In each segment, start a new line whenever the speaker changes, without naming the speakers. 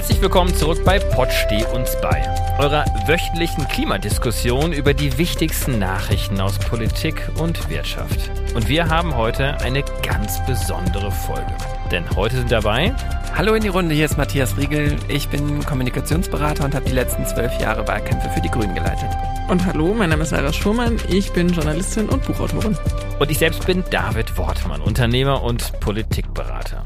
Herzlich willkommen zurück bei Pott Steh uns bei, eurer wöchentlichen Klimadiskussion über die wichtigsten Nachrichten aus Politik und Wirtschaft. Und wir haben heute eine ganz besondere Folge. Denn heute sind dabei
Hallo in die Runde, hier ist Matthias Riegel. Ich bin Kommunikationsberater und habe die letzten zwölf Jahre Wahlkämpfe für die Grünen geleitet.
Und hallo, mein Name ist Sarah Schurmann, ich bin Journalistin und Buchautorin.
Und ich selbst bin David Wortmann, Unternehmer und Politikberater.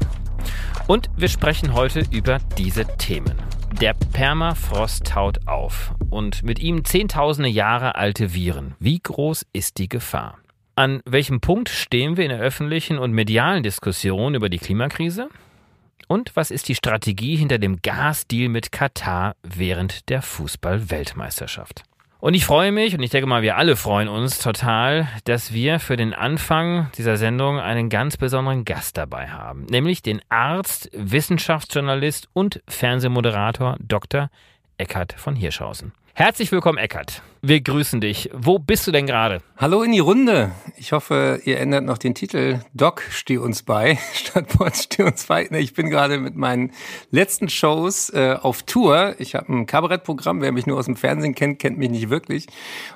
Und wir sprechen heute über diese Themen. Der Permafrost taut auf und mit ihm zehntausende Jahre alte Viren. Wie groß ist die Gefahr? An welchem Punkt stehen wir in der öffentlichen und medialen Diskussion über die Klimakrise? Und was ist die Strategie hinter dem Gasdeal mit Katar während der Fußball-Weltmeisterschaft? Und ich freue mich, und ich denke mal, wir alle freuen uns total, dass wir für den Anfang dieser Sendung einen ganz besonderen Gast dabei haben, nämlich den Arzt, Wissenschaftsjournalist und Fernsehmoderator Dr. Eckhard von Hirschhausen. Herzlich willkommen, Eckert. Wir grüßen dich. Wo bist du denn gerade?
Hallo in die Runde. Ich hoffe, ihr ändert noch den Titel Doc steh uns bei, statt Pod steh uns bei. Ich bin gerade mit meinen letzten Shows äh, auf Tour. Ich habe ein Kabarettprogramm. Wer mich nur aus dem Fernsehen kennt, kennt mich nicht wirklich.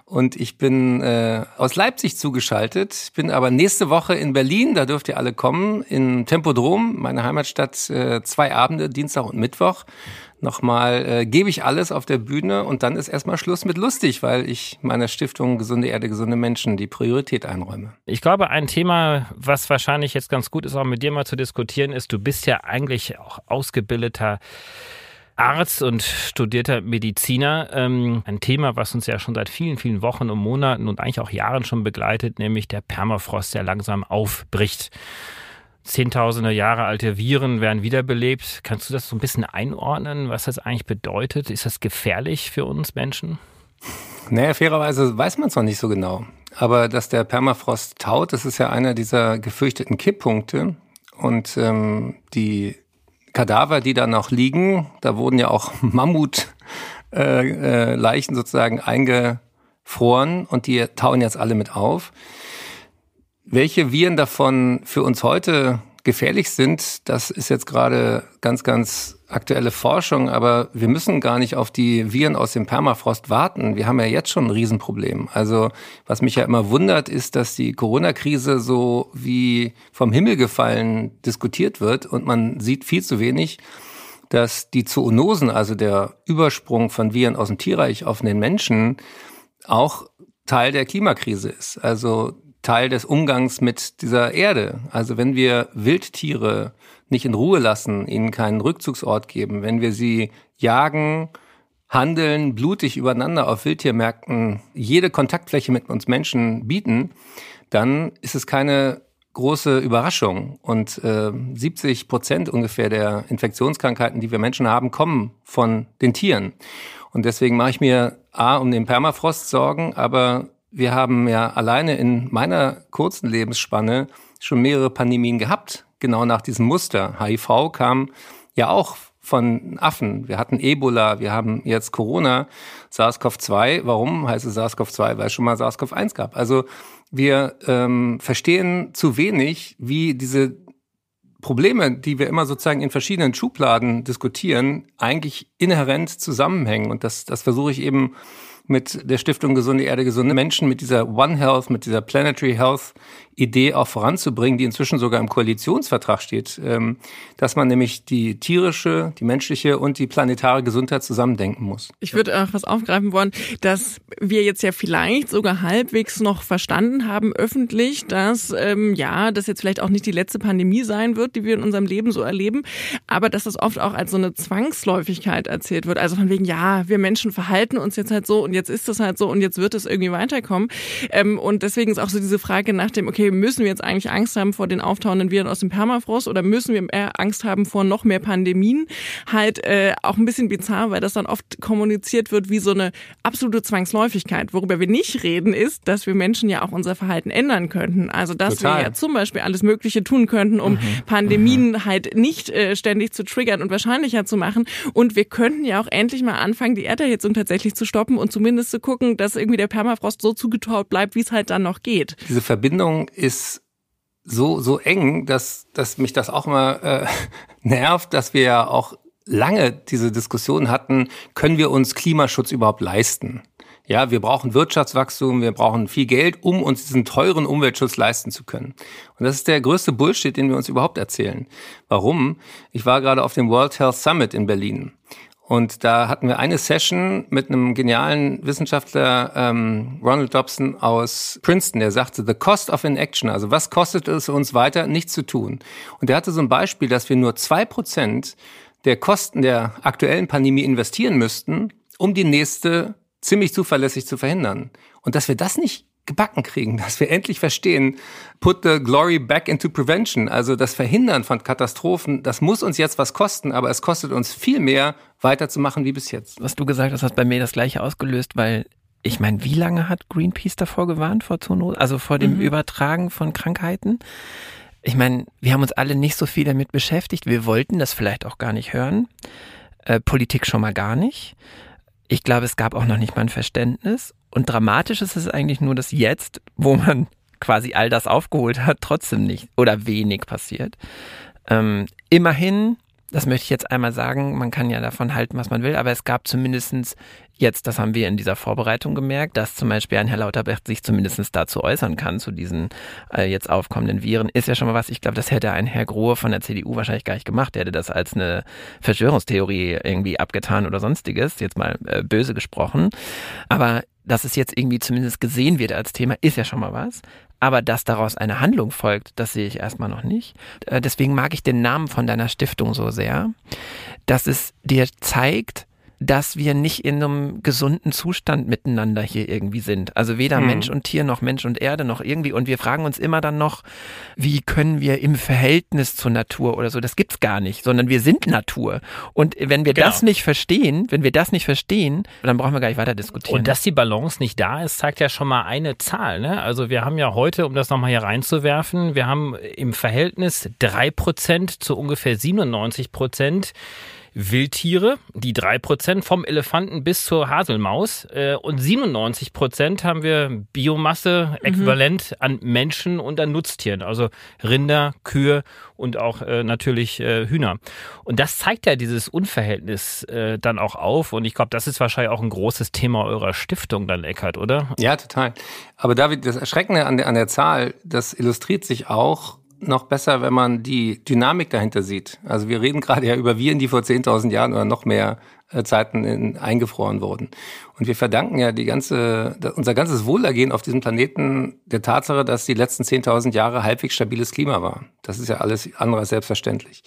Und ich bin äh, aus Leipzig zugeschaltet. Ich bin aber nächste Woche in Berlin. Da dürft ihr alle kommen. In Tempodrom, meine Heimatstadt, äh, zwei Abende, Dienstag und Mittwoch nochmal, äh, gebe ich alles auf der Bühne und dann ist erstmal Schluss mit lustig, weil ich meiner Stiftung Gesunde Erde, gesunde Menschen die Priorität einräume.
Ich glaube, ein Thema, was wahrscheinlich jetzt ganz gut ist, auch mit dir mal zu diskutieren, ist, du bist ja eigentlich auch ausgebildeter Arzt und studierter Mediziner. Ähm, ein Thema, was uns ja schon seit vielen, vielen Wochen und Monaten und eigentlich auch Jahren schon begleitet, nämlich der Permafrost, der langsam aufbricht. Zehntausende Jahre alte Viren werden wiederbelebt. Kannst du das so ein bisschen einordnen, was das eigentlich bedeutet? Ist das gefährlich für uns Menschen?
Naja, fairerweise weiß man es noch nicht so genau. Aber dass der Permafrost taut, das ist ja einer dieser gefürchteten Kipppunkte. Und ähm, die Kadaver, die da noch liegen, da wurden ja auch Mammutleichen äh, äh, sozusagen eingefroren und die tauen jetzt alle mit auf. Welche Viren davon für uns heute gefährlich sind, das ist jetzt gerade ganz, ganz aktuelle Forschung, aber wir müssen gar nicht auf die Viren aus dem Permafrost warten. Wir haben ja jetzt schon ein Riesenproblem. Also was mich ja immer wundert, ist, dass die Corona-Krise so wie vom Himmel gefallen diskutiert wird und man sieht viel zu wenig, dass die Zoonosen, also der Übersprung von Viren aus dem Tierreich auf den Menschen, auch Teil der Klimakrise ist. Also Teil des Umgangs mit dieser Erde. Also wenn wir Wildtiere nicht in Ruhe lassen, ihnen keinen Rückzugsort geben, wenn wir sie jagen, handeln, blutig übereinander auf Wildtiermärkten jede Kontaktfläche mit uns Menschen bieten, dann ist es keine große Überraschung. Und äh, 70 Prozent ungefähr der Infektionskrankheiten, die wir Menschen haben, kommen von den Tieren. Und deswegen mache ich mir A, um den Permafrost Sorgen, aber wir haben ja alleine in meiner kurzen Lebensspanne schon mehrere Pandemien gehabt, genau nach diesem Muster. HIV kam ja auch von Affen. Wir hatten Ebola, wir haben jetzt Corona, SARS-CoV-2. Warum heißt es SARS-CoV-2? Weil es schon mal SARS-CoV-1 gab. Also wir ähm, verstehen zu wenig, wie diese Probleme, die wir immer sozusagen in verschiedenen Schubladen diskutieren, eigentlich inhärent zusammenhängen. Und das, das versuche ich eben mit der Stiftung Gesunde Erde, gesunde Menschen, mit dieser One Health, mit dieser Planetary Health Idee auch voranzubringen, die inzwischen sogar im Koalitionsvertrag steht, ähm, dass man nämlich die tierische, die menschliche und die planetare Gesundheit zusammendenken muss.
Ich würde auch was aufgreifen wollen, dass wir jetzt ja vielleicht sogar halbwegs noch verstanden haben öffentlich, dass ähm, ja, das jetzt vielleicht auch nicht die letzte Pandemie sein wird, die wir in unserem Leben so erleben, aber dass das oft auch als so eine Zwangsläufigkeit erzählt wird. Also von wegen, ja, wir Menschen verhalten uns jetzt halt so und jetzt ist es halt so und jetzt wird es irgendwie weiterkommen. Ähm, und deswegen ist auch so diese Frage nach dem, okay, müssen wir jetzt eigentlich Angst haben vor den auftauenden Viren aus dem Permafrost oder müssen wir eher Angst haben vor noch mehr Pandemien? Halt äh, auch ein bisschen bizarr, weil das dann oft kommuniziert wird wie so eine absolute Zwangsläufigkeit. Worüber wir nicht reden, ist, dass wir Menschen ja auch unser Verhalten ändern könnten. Also dass Total. wir ja zum Beispiel alles Mögliche tun könnten, um mhm. Pandemien mhm. halt nicht äh, ständig zu triggern und wahrscheinlicher zu machen. Und wir könnten ja auch endlich mal anfangen, die Erderhitzung tatsächlich zu stoppen und zumindest zu gucken, dass irgendwie der Permafrost so zugetaut bleibt, wie es halt dann noch geht.
Diese Verbindung ist so, so eng, dass, dass mich das auch immer äh, nervt, dass wir ja auch lange diese Diskussion hatten, können wir uns Klimaschutz überhaupt leisten? Ja, wir brauchen Wirtschaftswachstum, wir brauchen viel Geld, um uns diesen teuren Umweltschutz leisten zu können. Und das ist der größte Bullshit, den wir uns überhaupt erzählen. Warum? Ich war gerade auf dem World Health Summit in Berlin. Und da hatten wir eine Session mit einem genialen Wissenschaftler, ähm, Ronald Dobson aus Princeton, der sagte, the cost of inaction, also was kostet es uns weiter, nichts zu tun. Und der hatte so ein Beispiel, dass wir nur zwei Prozent der Kosten der aktuellen Pandemie investieren müssten, um die nächste ziemlich zuverlässig zu verhindern. Und dass wir das nicht gebacken kriegen, dass wir endlich verstehen, put the glory back into prevention, also das Verhindern von Katastrophen, das muss uns jetzt was kosten, aber es kostet uns viel mehr, weiterzumachen wie bis jetzt.
Was du gesagt hast, hat bei mir das gleiche ausgelöst, weil ich meine, wie lange hat Greenpeace davor gewarnt, vor Zoonosen, also vor dem mhm. Übertragen von Krankheiten? Ich meine, wir haben uns alle nicht so viel damit beschäftigt. Wir wollten das vielleicht auch gar nicht hören. Äh, Politik schon mal gar nicht. Ich glaube, es gab auch noch nicht mal ein Verständnis. Und dramatisch ist es eigentlich nur, dass jetzt, wo man quasi all das aufgeholt hat, trotzdem nicht oder wenig passiert. Ähm, immerhin das möchte ich jetzt einmal sagen, man kann ja davon halten, was man will, aber es gab zumindestens jetzt, das haben wir in dieser Vorbereitung gemerkt, dass zum Beispiel ein Herr Lauterbach sich zumindestens dazu äußern kann, zu diesen äh, jetzt aufkommenden Viren, ist ja schon mal was. Ich glaube, das hätte ein Herr Grohe von der CDU wahrscheinlich gar nicht gemacht. Der hätte das als eine Verschwörungstheorie irgendwie abgetan oder sonstiges, jetzt mal äh, böse gesprochen. Aber dass es jetzt irgendwie zumindest gesehen wird als Thema, ist ja schon mal was. Aber dass daraus eine Handlung folgt, das sehe ich erstmal noch nicht. Äh, deswegen mag ich den Namen von deiner Stiftung so sehr, dass es dir zeigt, dass wir nicht in einem gesunden Zustand miteinander hier irgendwie sind. Also weder hm. Mensch und Tier noch Mensch und Erde noch irgendwie. Und wir fragen uns immer dann noch, wie können wir im Verhältnis zur Natur oder so, das gibt's gar nicht, sondern wir sind Natur. Und wenn wir genau. das nicht verstehen, wenn wir das nicht verstehen, dann brauchen wir gar nicht weiter diskutieren.
Und dass die Balance nicht da ist, zeigt ja schon mal eine Zahl. Ne? Also wir haben ja heute, um das nochmal hier reinzuwerfen, wir haben im Verhältnis drei Prozent zu ungefähr 97 Prozent Wildtiere, die drei Prozent vom Elefanten bis zur Haselmaus äh, und 97 Prozent haben wir Biomasse äquivalent mhm. an Menschen und an Nutztieren, also Rinder, Kühe und auch äh, natürlich äh, Hühner. Und das zeigt ja dieses Unverhältnis äh, dann auch auf und ich glaube, das ist wahrscheinlich auch ein großes Thema eurer Stiftung dann, Eckert, oder?
Ja, total. Aber David, das Erschreckende an der, an der Zahl, das illustriert sich auch noch besser, wenn man die Dynamik dahinter sieht. Also wir reden gerade ja über Viren, die vor 10.000 Jahren oder noch mehr äh, Zeiten in, eingefroren wurden. Und wir verdanken ja die ganze, unser ganzes Wohlergehen auf diesem Planeten der Tatsache, dass die letzten 10.000 Jahre halbwegs stabiles Klima war. Das ist ja alles andere als selbstverständlich.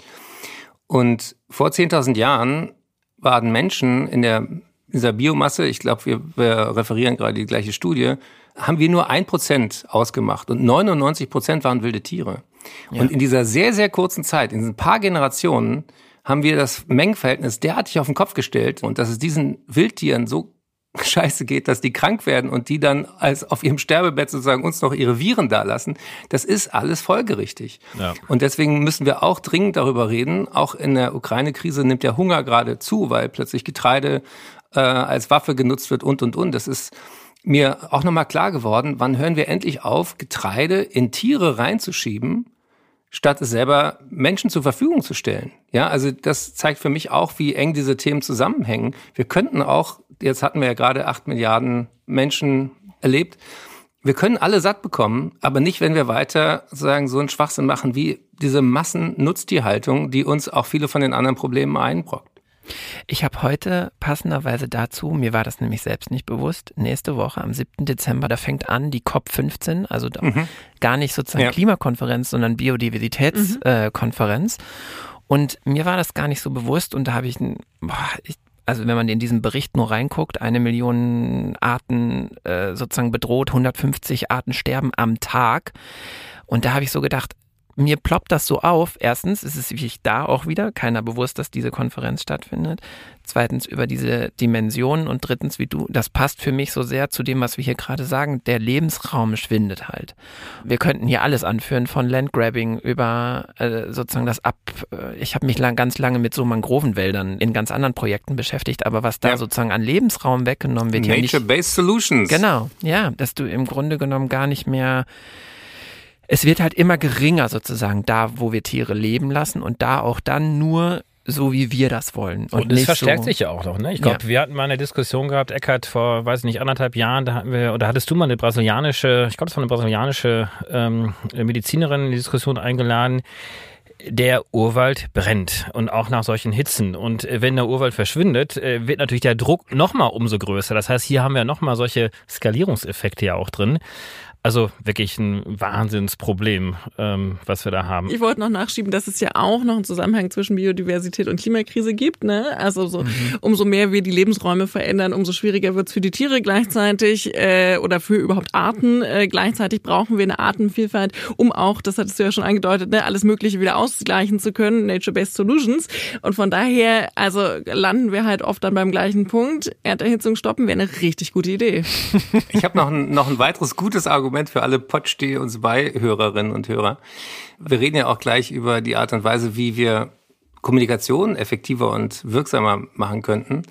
Und vor 10.000 Jahren waren Menschen in der dieser Biomasse, ich glaube, wir, wir referieren gerade die gleiche Studie, haben wir nur ein Prozent ausgemacht und 99 Prozent waren wilde Tiere. Ja. Und in dieser sehr, sehr kurzen Zeit, in diesen paar Generationen, haben wir das Mengenverhältnis derartig auf den Kopf gestellt und dass es diesen Wildtieren so scheiße geht, dass die krank werden und die dann als auf ihrem Sterbebett sozusagen uns noch ihre Viren dalassen, das ist alles folgerichtig. Ja. Und deswegen müssen wir auch dringend darüber reden. Auch in der Ukraine-Krise nimmt der Hunger gerade zu, weil plötzlich Getreide äh, als Waffe genutzt wird und, und, und. Das ist mir auch nochmal klar geworden, wann hören wir endlich auf, Getreide in Tiere reinzuschieben, statt es selber Menschen zur Verfügung zu stellen. Ja, also das zeigt für mich auch, wie eng diese Themen zusammenhängen. Wir könnten auch, jetzt hatten wir ja gerade acht Milliarden Menschen erlebt, wir können alle satt bekommen, aber nicht, wenn wir weiter sagen, so einen Schwachsinn machen wie diese Massennutztierhaltung, die uns auch viele von den anderen Problemen einbrockt.
Ich habe heute passenderweise dazu, mir war das nämlich selbst nicht bewusst, nächste Woche am 7. Dezember, da fängt an die COP15, also mhm. gar nicht sozusagen ja. Klimakonferenz, sondern Biodiversitätskonferenz. Mhm. Äh, und mir war das gar nicht so bewusst und da habe ich, boah, ich also wenn man in diesen Bericht nur reinguckt, eine Million Arten äh, sozusagen bedroht, 150 Arten sterben am Tag. Und da habe ich so gedacht, mir ploppt das so auf. Erstens ist es wirklich da auch wieder keiner bewusst, dass diese Konferenz stattfindet. Zweitens über diese Dimensionen und drittens, wie du, das passt für mich so sehr zu dem, was wir hier gerade sagen. Der Lebensraum schwindet halt. Wir könnten hier alles anführen, von Landgrabbing über äh, sozusagen das Ab. Äh, ich habe mich lang, ganz lange mit so Mangrovenwäldern in ganz anderen Projekten beschäftigt, aber was da ja. sozusagen an Lebensraum weggenommen wird,
Nature-based Solutions.
Genau, ja, dass du im Grunde genommen gar nicht mehr es wird halt immer geringer sozusagen da, wo wir Tiere leben lassen und da auch dann nur so, wie wir das wollen.
Und, und es verstärkt so sich ja auch noch. Ne? Ich glaube, ja. wir hatten mal eine Diskussion gehabt, Eckert, vor, weiß ich nicht, anderthalb Jahren, da hatten wir, oder hattest du mal eine brasilianische, ich glaube, das war eine brasilianische ähm, Medizinerin in die Diskussion eingeladen, der Urwald brennt und auch nach solchen Hitzen. Und äh, wenn der Urwald verschwindet, äh, wird natürlich der Druck nochmal umso größer. Das heißt, hier haben wir nochmal solche Skalierungseffekte ja auch drin. Also wirklich ein Wahnsinnsproblem, ähm, was wir da haben.
Ich wollte noch nachschieben, dass es ja auch noch einen Zusammenhang zwischen Biodiversität und Klimakrise gibt. Ne? Also so, mhm. umso mehr wir die Lebensräume verändern, umso schwieriger wird es für die Tiere gleichzeitig äh, oder für überhaupt Arten. Äh, gleichzeitig brauchen wir eine Artenvielfalt, um auch, das hattest du ja schon angedeutet, ne, alles Mögliche wieder ausgleichen zu können, Nature-Based Solutions. Und von daher, also landen wir halt oft dann beim gleichen Punkt. Erderhitzung stoppen wäre eine richtig gute Idee.
Ich habe noch ein, noch ein weiteres gutes Argument Argument für alle Potsteh uns bei Hörerinnen und Hörer. Wir reden ja auch gleich über die Art und Weise, wie wir Kommunikation effektiver und wirksamer machen könnten.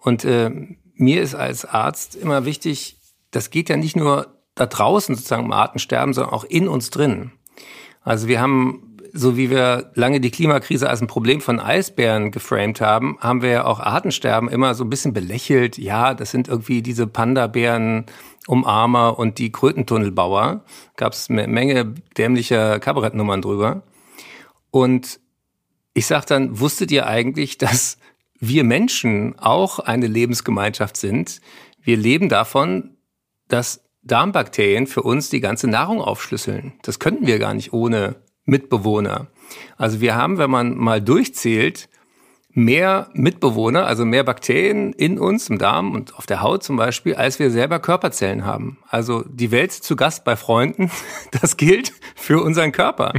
Und äh, mir ist als Arzt immer wichtig, das geht ja nicht nur da draußen sozusagen um Artensterben, sondern auch in uns drin. Also wir haben, so wie wir lange die Klimakrise als ein Problem von Eisbären geframed haben, haben wir ja auch Artensterben immer so ein bisschen belächelt. Ja, das sind irgendwie diese Panda-Bären Umarmer und die Krötentunnelbauer. Gab es eine Menge dämlicher Kabarettnummern drüber. Und ich sag dann, wusstet ihr eigentlich, dass wir Menschen auch eine Lebensgemeinschaft sind? Wir leben davon, dass Darmbakterien für uns die ganze Nahrung aufschlüsseln. Das könnten wir gar nicht ohne Mitbewohner. Also wir haben, wenn man mal durchzählt, mehr Mitbewohner, also mehr Bakterien in uns, im Darm und auf der Haut zum Beispiel, als wir selber Körperzellen haben. Also die Welt zu Gast bei Freunden, das gilt für unseren Körper.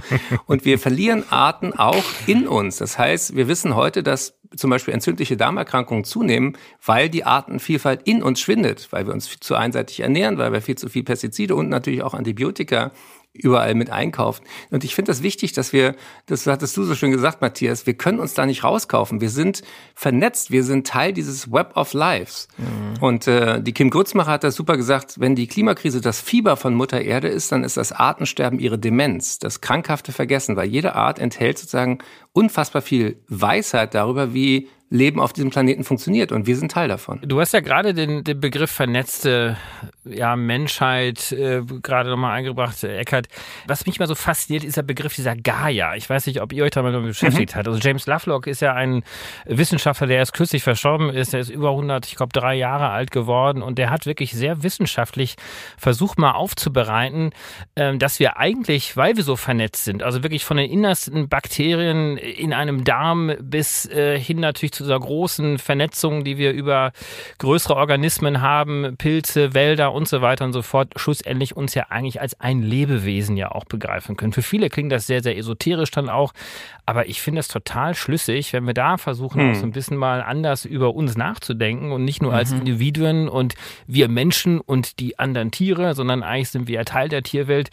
Und wir verlieren Arten auch in uns. Das heißt, wir wissen heute, dass zum Beispiel entzündliche Darmerkrankungen zunehmen, weil die Artenvielfalt in uns schwindet, weil wir uns zu einseitig ernähren, weil wir viel zu viel Pestizide und natürlich auch Antibiotika überall mit einkaufen. Und ich finde das wichtig, dass wir, das hattest du so schön gesagt, Matthias, wir können uns da nicht rauskaufen. Wir sind vernetzt, wir sind Teil dieses Web of Lives. Mhm. Und äh, die Kim Grützmacher hat das super gesagt, wenn die Klimakrise das Fieber von Mutter Erde ist, dann ist das Artensterben ihre Demenz, das krankhafte Vergessen, weil jede Art enthält sozusagen unfassbar viel Weisheit darüber, wie Leben auf diesem Planeten funktioniert und wir sind Teil davon.
Du hast ja gerade den, den Begriff vernetzte ja, Menschheit äh, gerade nochmal eingebracht, äh, Eckert. Was mich mal so fasziniert, ist der Begriff dieser Gaia. Ich weiß nicht, ob ihr euch damit beschäftigt mhm. habt. Also James Lovelock ist ja ein Wissenschaftler, der erst kürzlich verstorben ist. Der ist über 100, ich glaube, drei Jahre alt geworden und der hat wirklich sehr wissenschaftlich versucht mal aufzubereiten, äh, dass wir eigentlich, weil wir so vernetzt sind, also wirklich von den innersten Bakterien in einem Darm bis äh, hin natürlich zu dieser großen Vernetzung, die wir über größere Organismen haben, Pilze, Wälder und so weiter und so fort, schlussendlich uns ja eigentlich als ein Lebewesen ja auch begreifen können. Für viele klingt das sehr, sehr esoterisch dann auch, aber ich finde es total schlüssig, wenn wir da versuchen, hm. auch so ein bisschen mal anders über uns nachzudenken und nicht nur als mhm. Individuen und wir Menschen und die anderen Tiere, sondern eigentlich sind wir ja Teil der Tierwelt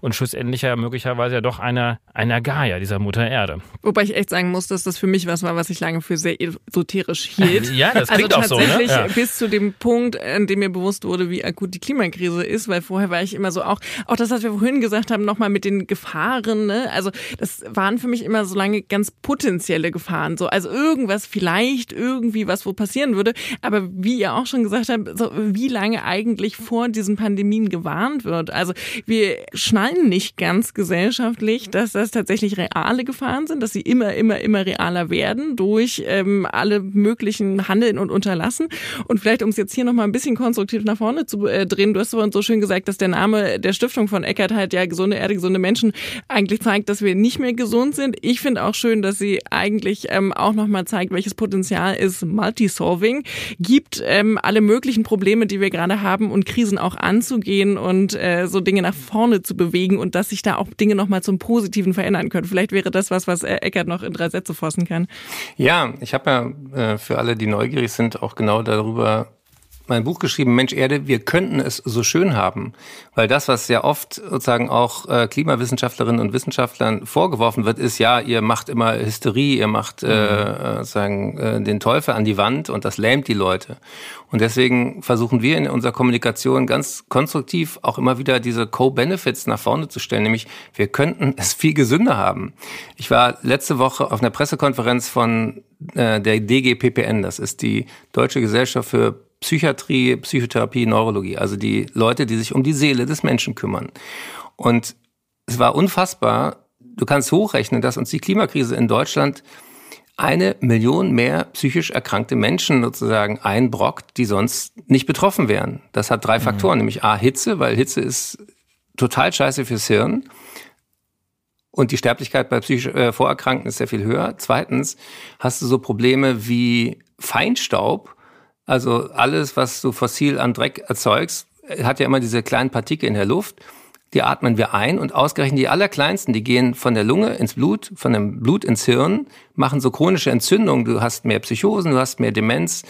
und schlussendlich ja möglicherweise ja doch einer, einer Gaia, dieser Mutter Erde.
Wobei ich echt sagen muss, dass das für mich was war, was ich lange für sehr esoterisch hielt.
ja, das klingt
also
auch so.
Ne?
Ja.
bis zu dem Punkt, in dem mir bewusst wurde, wie akut die Klimakrise ist, weil vorher war ich immer so auch, auch das, was wir vorhin gesagt haben, nochmal mit den Gefahren, ne? Also das waren für mich immer so lange ganz potenzielle Gefahren. So, also irgendwas vielleicht, irgendwie was, wo passieren würde. Aber wie ihr auch schon gesagt habt, so, wie lange eigentlich vor diesen Pandemien gewarnt wird. Also wir schnallen nicht ganz gesellschaftlich, dass das tatsächlich reale Gefahren sind, dass sie immer, immer, immer realer werden durch ähm, alle möglichen Handeln und Unterlassen. Und vielleicht, um es jetzt hier nochmal ein bisschen konstruktiv nach vorne zu äh, drehen, du hast vorhin so schön gesagt, dass der Name der Stiftung von Eckert halt ja gesunde Erde, gesunde Menschen eigentlich zeigt, dass wir nicht mehr gesund sind. Ich finde auch schön, dass sie eigentlich ähm, auch nochmal zeigt, welches Potenzial es Multisolving gibt, ähm, alle möglichen Probleme, die wir gerade haben und Krisen auch anzugehen und äh, so Dinge nach vorne zu bewegen und dass sich da auch Dinge nochmal zum Positiven verändern können. Vielleicht wäre das was, was äh, Eckert noch in drei Sätze fassen kann.
Ja, ich habe ja äh, für alle, die neugierig sind, auch genau darüber mein Buch geschrieben, Mensch Erde, wir könnten es so schön haben. Weil das, was ja oft sozusagen auch äh, Klimawissenschaftlerinnen und Wissenschaftlern vorgeworfen wird, ist, ja, ihr macht immer Hysterie, ihr macht äh, sozusagen äh, den Teufel an die Wand und das lähmt die Leute. Und deswegen versuchen wir in unserer Kommunikation ganz konstruktiv auch immer wieder diese Co-Benefits nach vorne zu stellen, nämlich wir könnten es viel gesünder haben. Ich war letzte Woche auf einer Pressekonferenz von äh, der DGPPN, das ist die Deutsche Gesellschaft für Psychiatrie, Psychotherapie, Neurologie, also die Leute, die sich um die Seele des Menschen kümmern. Und es war unfassbar, du kannst hochrechnen, dass uns die Klimakrise in Deutschland eine Million mehr psychisch erkrankte Menschen sozusagen einbrockt, die sonst nicht betroffen wären. Das hat drei mhm. Faktoren, nämlich A, Hitze, weil Hitze ist total scheiße fürs Hirn. Und die Sterblichkeit bei psychisch äh, Vorerkrankten ist sehr viel höher. Zweitens hast du so Probleme wie Feinstaub, also alles, was du fossil an Dreck erzeugst, hat ja immer diese kleinen Partikel in der Luft. Die atmen wir ein und ausgerechnet die allerkleinsten, die gehen von der Lunge ins Blut, von dem Blut ins Hirn, machen so chronische Entzündungen. Du hast mehr Psychosen, du hast mehr Demenz.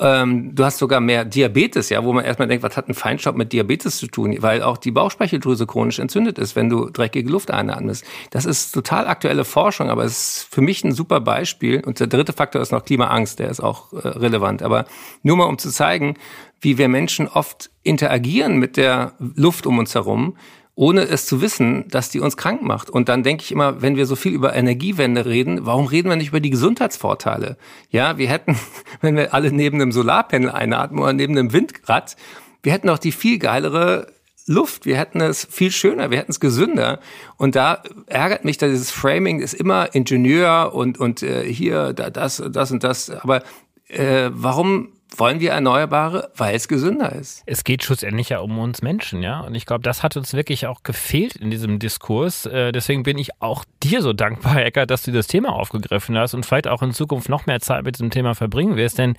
Ähm, du hast sogar mehr Diabetes, ja, wo man erstmal denkt, was hat ein Feinstaub mit Diabetes zu tun? Weil auch die Bauchspeicheldrüse chronisch entzündet ist, wenn du dreckige Luft einatmest. Das ist total aktuelle Forschung, aber es ist für mich ein super Beispiel. Und der dritte Faktor ist noch Klimaangst, der ist auch äh, relevant. Aber nur mal um zu zeigen, wie wir Menschen oft interagieren mit der Luft um uns herum, ohne es zu wissen, dass die uns krank macht. Und dann denke ich immer, wenn wir so viel über Energiewende reden, warum reden wir nicht über die Gesundheitsvorteile? Ja, wir hätten, wenn wir alle neben einem Solarpanel einatmen oder neben einem Windrad, wir hätten auch die viel geilere Luft, wir hätten es viel schöner, wir hätten es gesünder. Und da ärgert mich, dass dieses Framing ist immer Ingenieur und, und äh, hier da, das, das und das. Aber äh, warum wollen wir Erneuerbare, weil es gesünder ist.
Es geht schlussendlich ja um uns Menschen, ja. Und ich glaube, das hat uns wirklich auch gefehlt in diesem Diskurs. Äh, deswegen bin ich auch dir so dankbar, Ecker, dass du das Thema aufgegriffen hast und vielleicht auch in Zukunft noch mehr Zeit mit diesem Thema verbringen wirst. Denn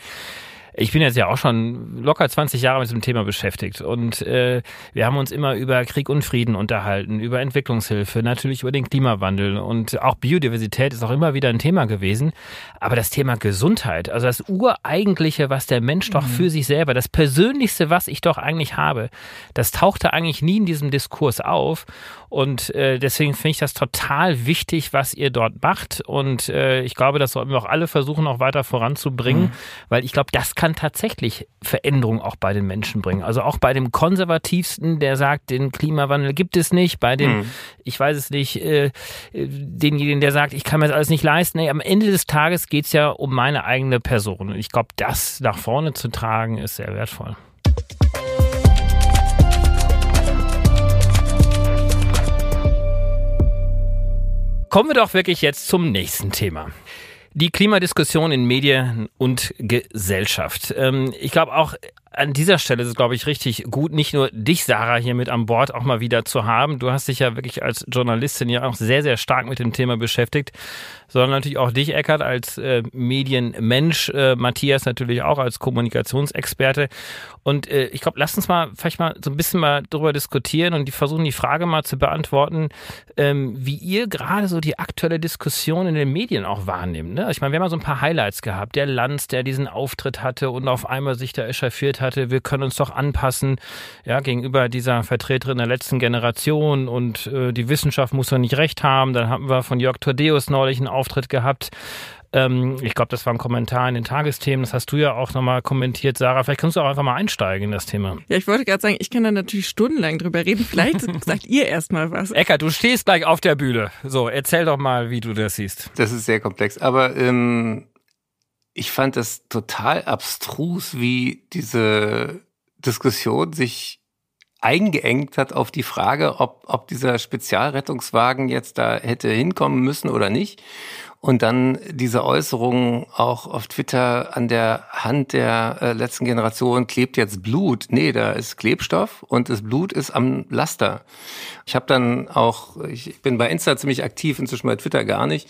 ich bin jetzt ja auch schon locker 20 Jahre mit diesem Thema beschäftigt und äh, wir haben uns immer über Krieg und Frieden unterhalten, über Entwicklungshilfe, natürlich über den Klimawandel und auch Biodiversität ist auch immer wieder ein Thema gewesen. Aber das Thema Gesundheit, also das Ureigentliche, was der Mensch doch mhm. für sich selber, das Persönlichste, was ich doch eigentlich habe, das tauchte eigentlich nie in diesem Diskurs auf. Und äh, deswegen finde ich das total wichtig, was ihr dort macht. Und äh, ich glaube, das sollten wir auch alle versuchen, auch weiter voranzubringen, mhm. weil ich glaube, das kann tatsächlich Veränderung auch bei den Menschen bringen. Also auch bei dem Konservativsten, der sagt, den Klimawandel gibt es nicht, bei dem, mhm. ich weiß es nicht, äh, denjenigen, der sagt, ich kann mir das alles nicht leisten. Nee, am Ende des Tages geht es ja um meine eigene Person. Und ich glaube, das nach vorne zu tragen, ist sehr wertvoll. Kommen wir doch wirklich jetzt zum nächsten Thema. Die Klimadiskussion in Medien und Gesellschaft. Ähm, ich glaube auch an dieser Stelle ist es, glaube ich, richtig gut, nicht nur dich, Sarah, hier mit an Bord auch mal wieder zu haben. Du hast dich ja wirklich als Journalistin ja auch sehr, sehr stark mit dem Thema beschäftigt, sondern natürlich auch dich, Eckert, als äh, Medienmensch, äh, Matthias natürlich auch als Kommunikationsexperte. Und äh, ich glaube, lass uns mal vielleicht mal so ein bisschen mal drüber diskutieren und die versuchen die Frage mal zu beantworten, ähm, wie ihr gerade so die aktuelle Diskussion in den Medien auch wahrnehmt. Ne? Ich meine, wir haben mal so ein paar Highlights gehabt. Der Lanz, der diesen Auftritt hatte und auf einmal sich da echauffiert hatte, wir können uns doch anpassen, ja, gegenüber dieser Vertreterin der letzten Generation und äh, die Wissenschaft muss doch nicht recht haben. Dann haben wir von Jörg Tordeus neulich einen Auftritt gehabt. Ähm, ich glaube, das war ein Kommentar in den Tagesthemen. Das hast du ja auch nochmal kommentiert, Sarah. Vielleicht kannst du auch einfach mal einsteigen in das Thema.
Ja, ich wollte gerade sagen, ich kann da natürlich stundenlang drüber reden. Vielleicht sagt ihr erstmal was.
Ecker, du stehst gleich auf der Bühne. So, erzähl doch mal, wie du das siehst.
Das ist sehr komplex. Aber ähm, ich fand das total abstrus, wie diese Diskussion sich eingeengt hat auf die Frage, ob, ob dieser Spezialrettungswagen jetzt da hätte hinkommen müssen oder nicht. Und dann diese Äußerung auch auf Twitter an der Hand der äh, letzten Generation klebt jetzt Blut. Nee, da ist Klebstoff und das Blut ist am Laster. Ich habe dann auch, ich bin bei Insta ziemlich aktiv, inzwischen bei Twitter gar nicht,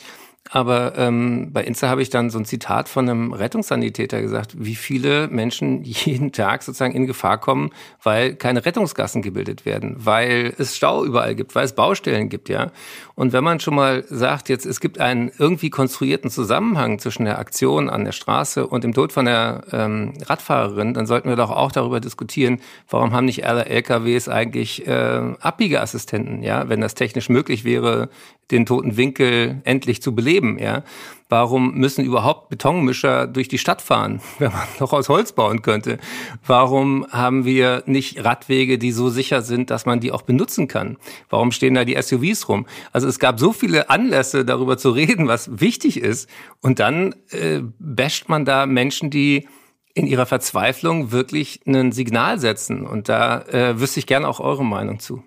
Aber ähm, bei Insta habe ich dann so ein Zitat von einem Rettungssanitäter gesagt, wie viele Menschen jeden Tag sozusagen in Gefahr kommen, weil keine Rettungsgassen gebildet werden, weil es Stau überall gibt, weil es Baustellen gibt, ja. Und wenn man schon mal sagt, jetzt es gibt einen irgendwie konstruierten Zusammenhang zwischen der Aktion an der Straße und dem Tod von der ähm, Radfahrerin, dann sollten wir doch auch darüber diskutieren, warum haben nicht alle LKWs eigentlich äh, Abbiegeassistenten, ja, wenn das technisch möglich wäre, den toten Winkel endlich zu beleben, ja. Warum müssen überhaupt Betonmischer durch die Stadt fahren, wenn man noch aus Holz bauen könnte? Warum haben wir nicht Radwege, die so sicher sind, dass man die auch benutzen kann? Warum stehen da die SUVs rum? Also es gab so viele Anlässe, darüber zu reden, was wichtig ist. Und dann äh, basht man da Menschen, die in ihrer Verzweiflung wirklich ein Signal setzen. Und da äh, wüsste ich gerne auch eure Meinung zu.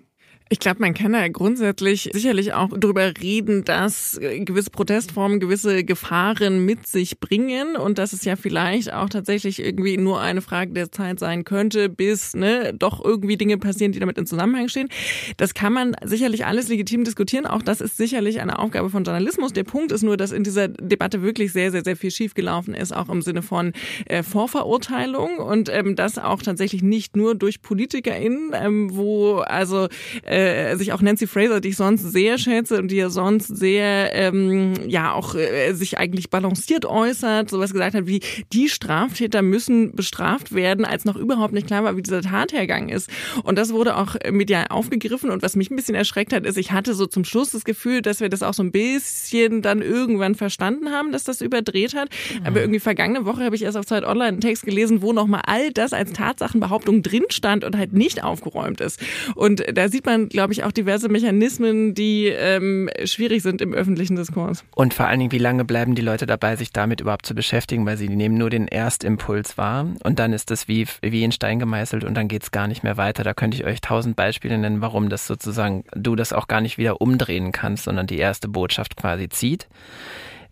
Ich glaube, man kann da grundsätzlich sicherlich auch darüber reden, dass äh, gewisse Protestformen gewisse Gefahren mit sich bringen und dass es ja vielleicht auch tatsächlich irgendwie nur eine Frage der Zeit sein könnte, bis ne, doch irgendwie Dinge passieren, die damit in Zusammenhang stehen. Das kann man sicherlich alles legitim diskutieren. Auch das ist sicherlich eine Aufgabe von Journalismus. Der Punkt ist nur, dass in dieser Debatte wirklich sehr, sehr, sehr viel schiefgelaufen ist, auch im Sinne von äh, Vorverurteilung und ähm, das auch tatsächlich nicht nur durch PolitikerInnen, ähm, wo also äh, äh, sich auch Nancy Fraser, die ich sonst sehr schätze und die ja sonst sehr, ähm, ja, auch äh, sich eigentlich balanciert äußert, sowas gesagt hat wie, die Straftäter müssen bestraft werden, als noch überhaupt nicht klar war, wie dieser Tathergang ist. Und das wurde auch medial aufgegriffen und was mich ein bisschen erschreckt hat, ist, ich hatte so zum Schluss das Gefühl, dass wir das auch so ein bisschen dann irgendwann verstanden haben, dass das überdreht hat. Mhm. Aber irgendwie vergangene Woche habe ich erst auf Zeit Online einen Text gelesen, wo nochmal all das als Tatsachenbehauptung drin stand und halt nicht aufgeräumt ist. Und da sieht man, glaube ich, auch diverse Mechanismen, die ähm, schwierig sind im öffentlichen Diskurs.
Und vor allen Dingen, wie lange bleiben die Leute dabei, sich damit überhaupt zu beschäftigen, weil sie nehmen nur den Erstimpuls wahr und dann ist das wie, wie in Stein gemeißelt und dann geht es gar nicht mehr weiter. Da könnte ich euch tausend Beispiele nennen, warum das sozusagen, du das auch gar nicht wieder umdrehen kannst, sondern die erste Botschaft quasi zieht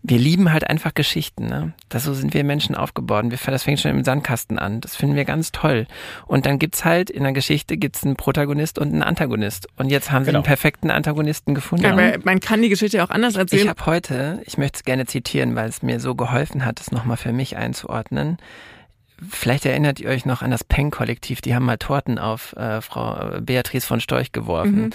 wir lieben halt einfach Geschichten. Ne? Das, so sind wir Menschen aufgebaut. Wir, das fängt schon im Sandkasten an. Das finden wir ganz toll. Und dann gibt's halt in der Geschichte gibt's einen Protagonist und einen Antagonist. Und jetzt haben genau. sie einen perfekten Antagonisten gefunden.
Aber man kann die Geschichte auch anders erzählen.
Ich habe heute, ich möchte es gerne zitieren, weil es mir so geholfen hat, es nochmal für mich einzuordnen. Vielleicht erinnert ihr euch noch an das Peng-Kollektiv, die haben mal Torten auf äh, Frau Beatrice von Storch geworfen. Mhm.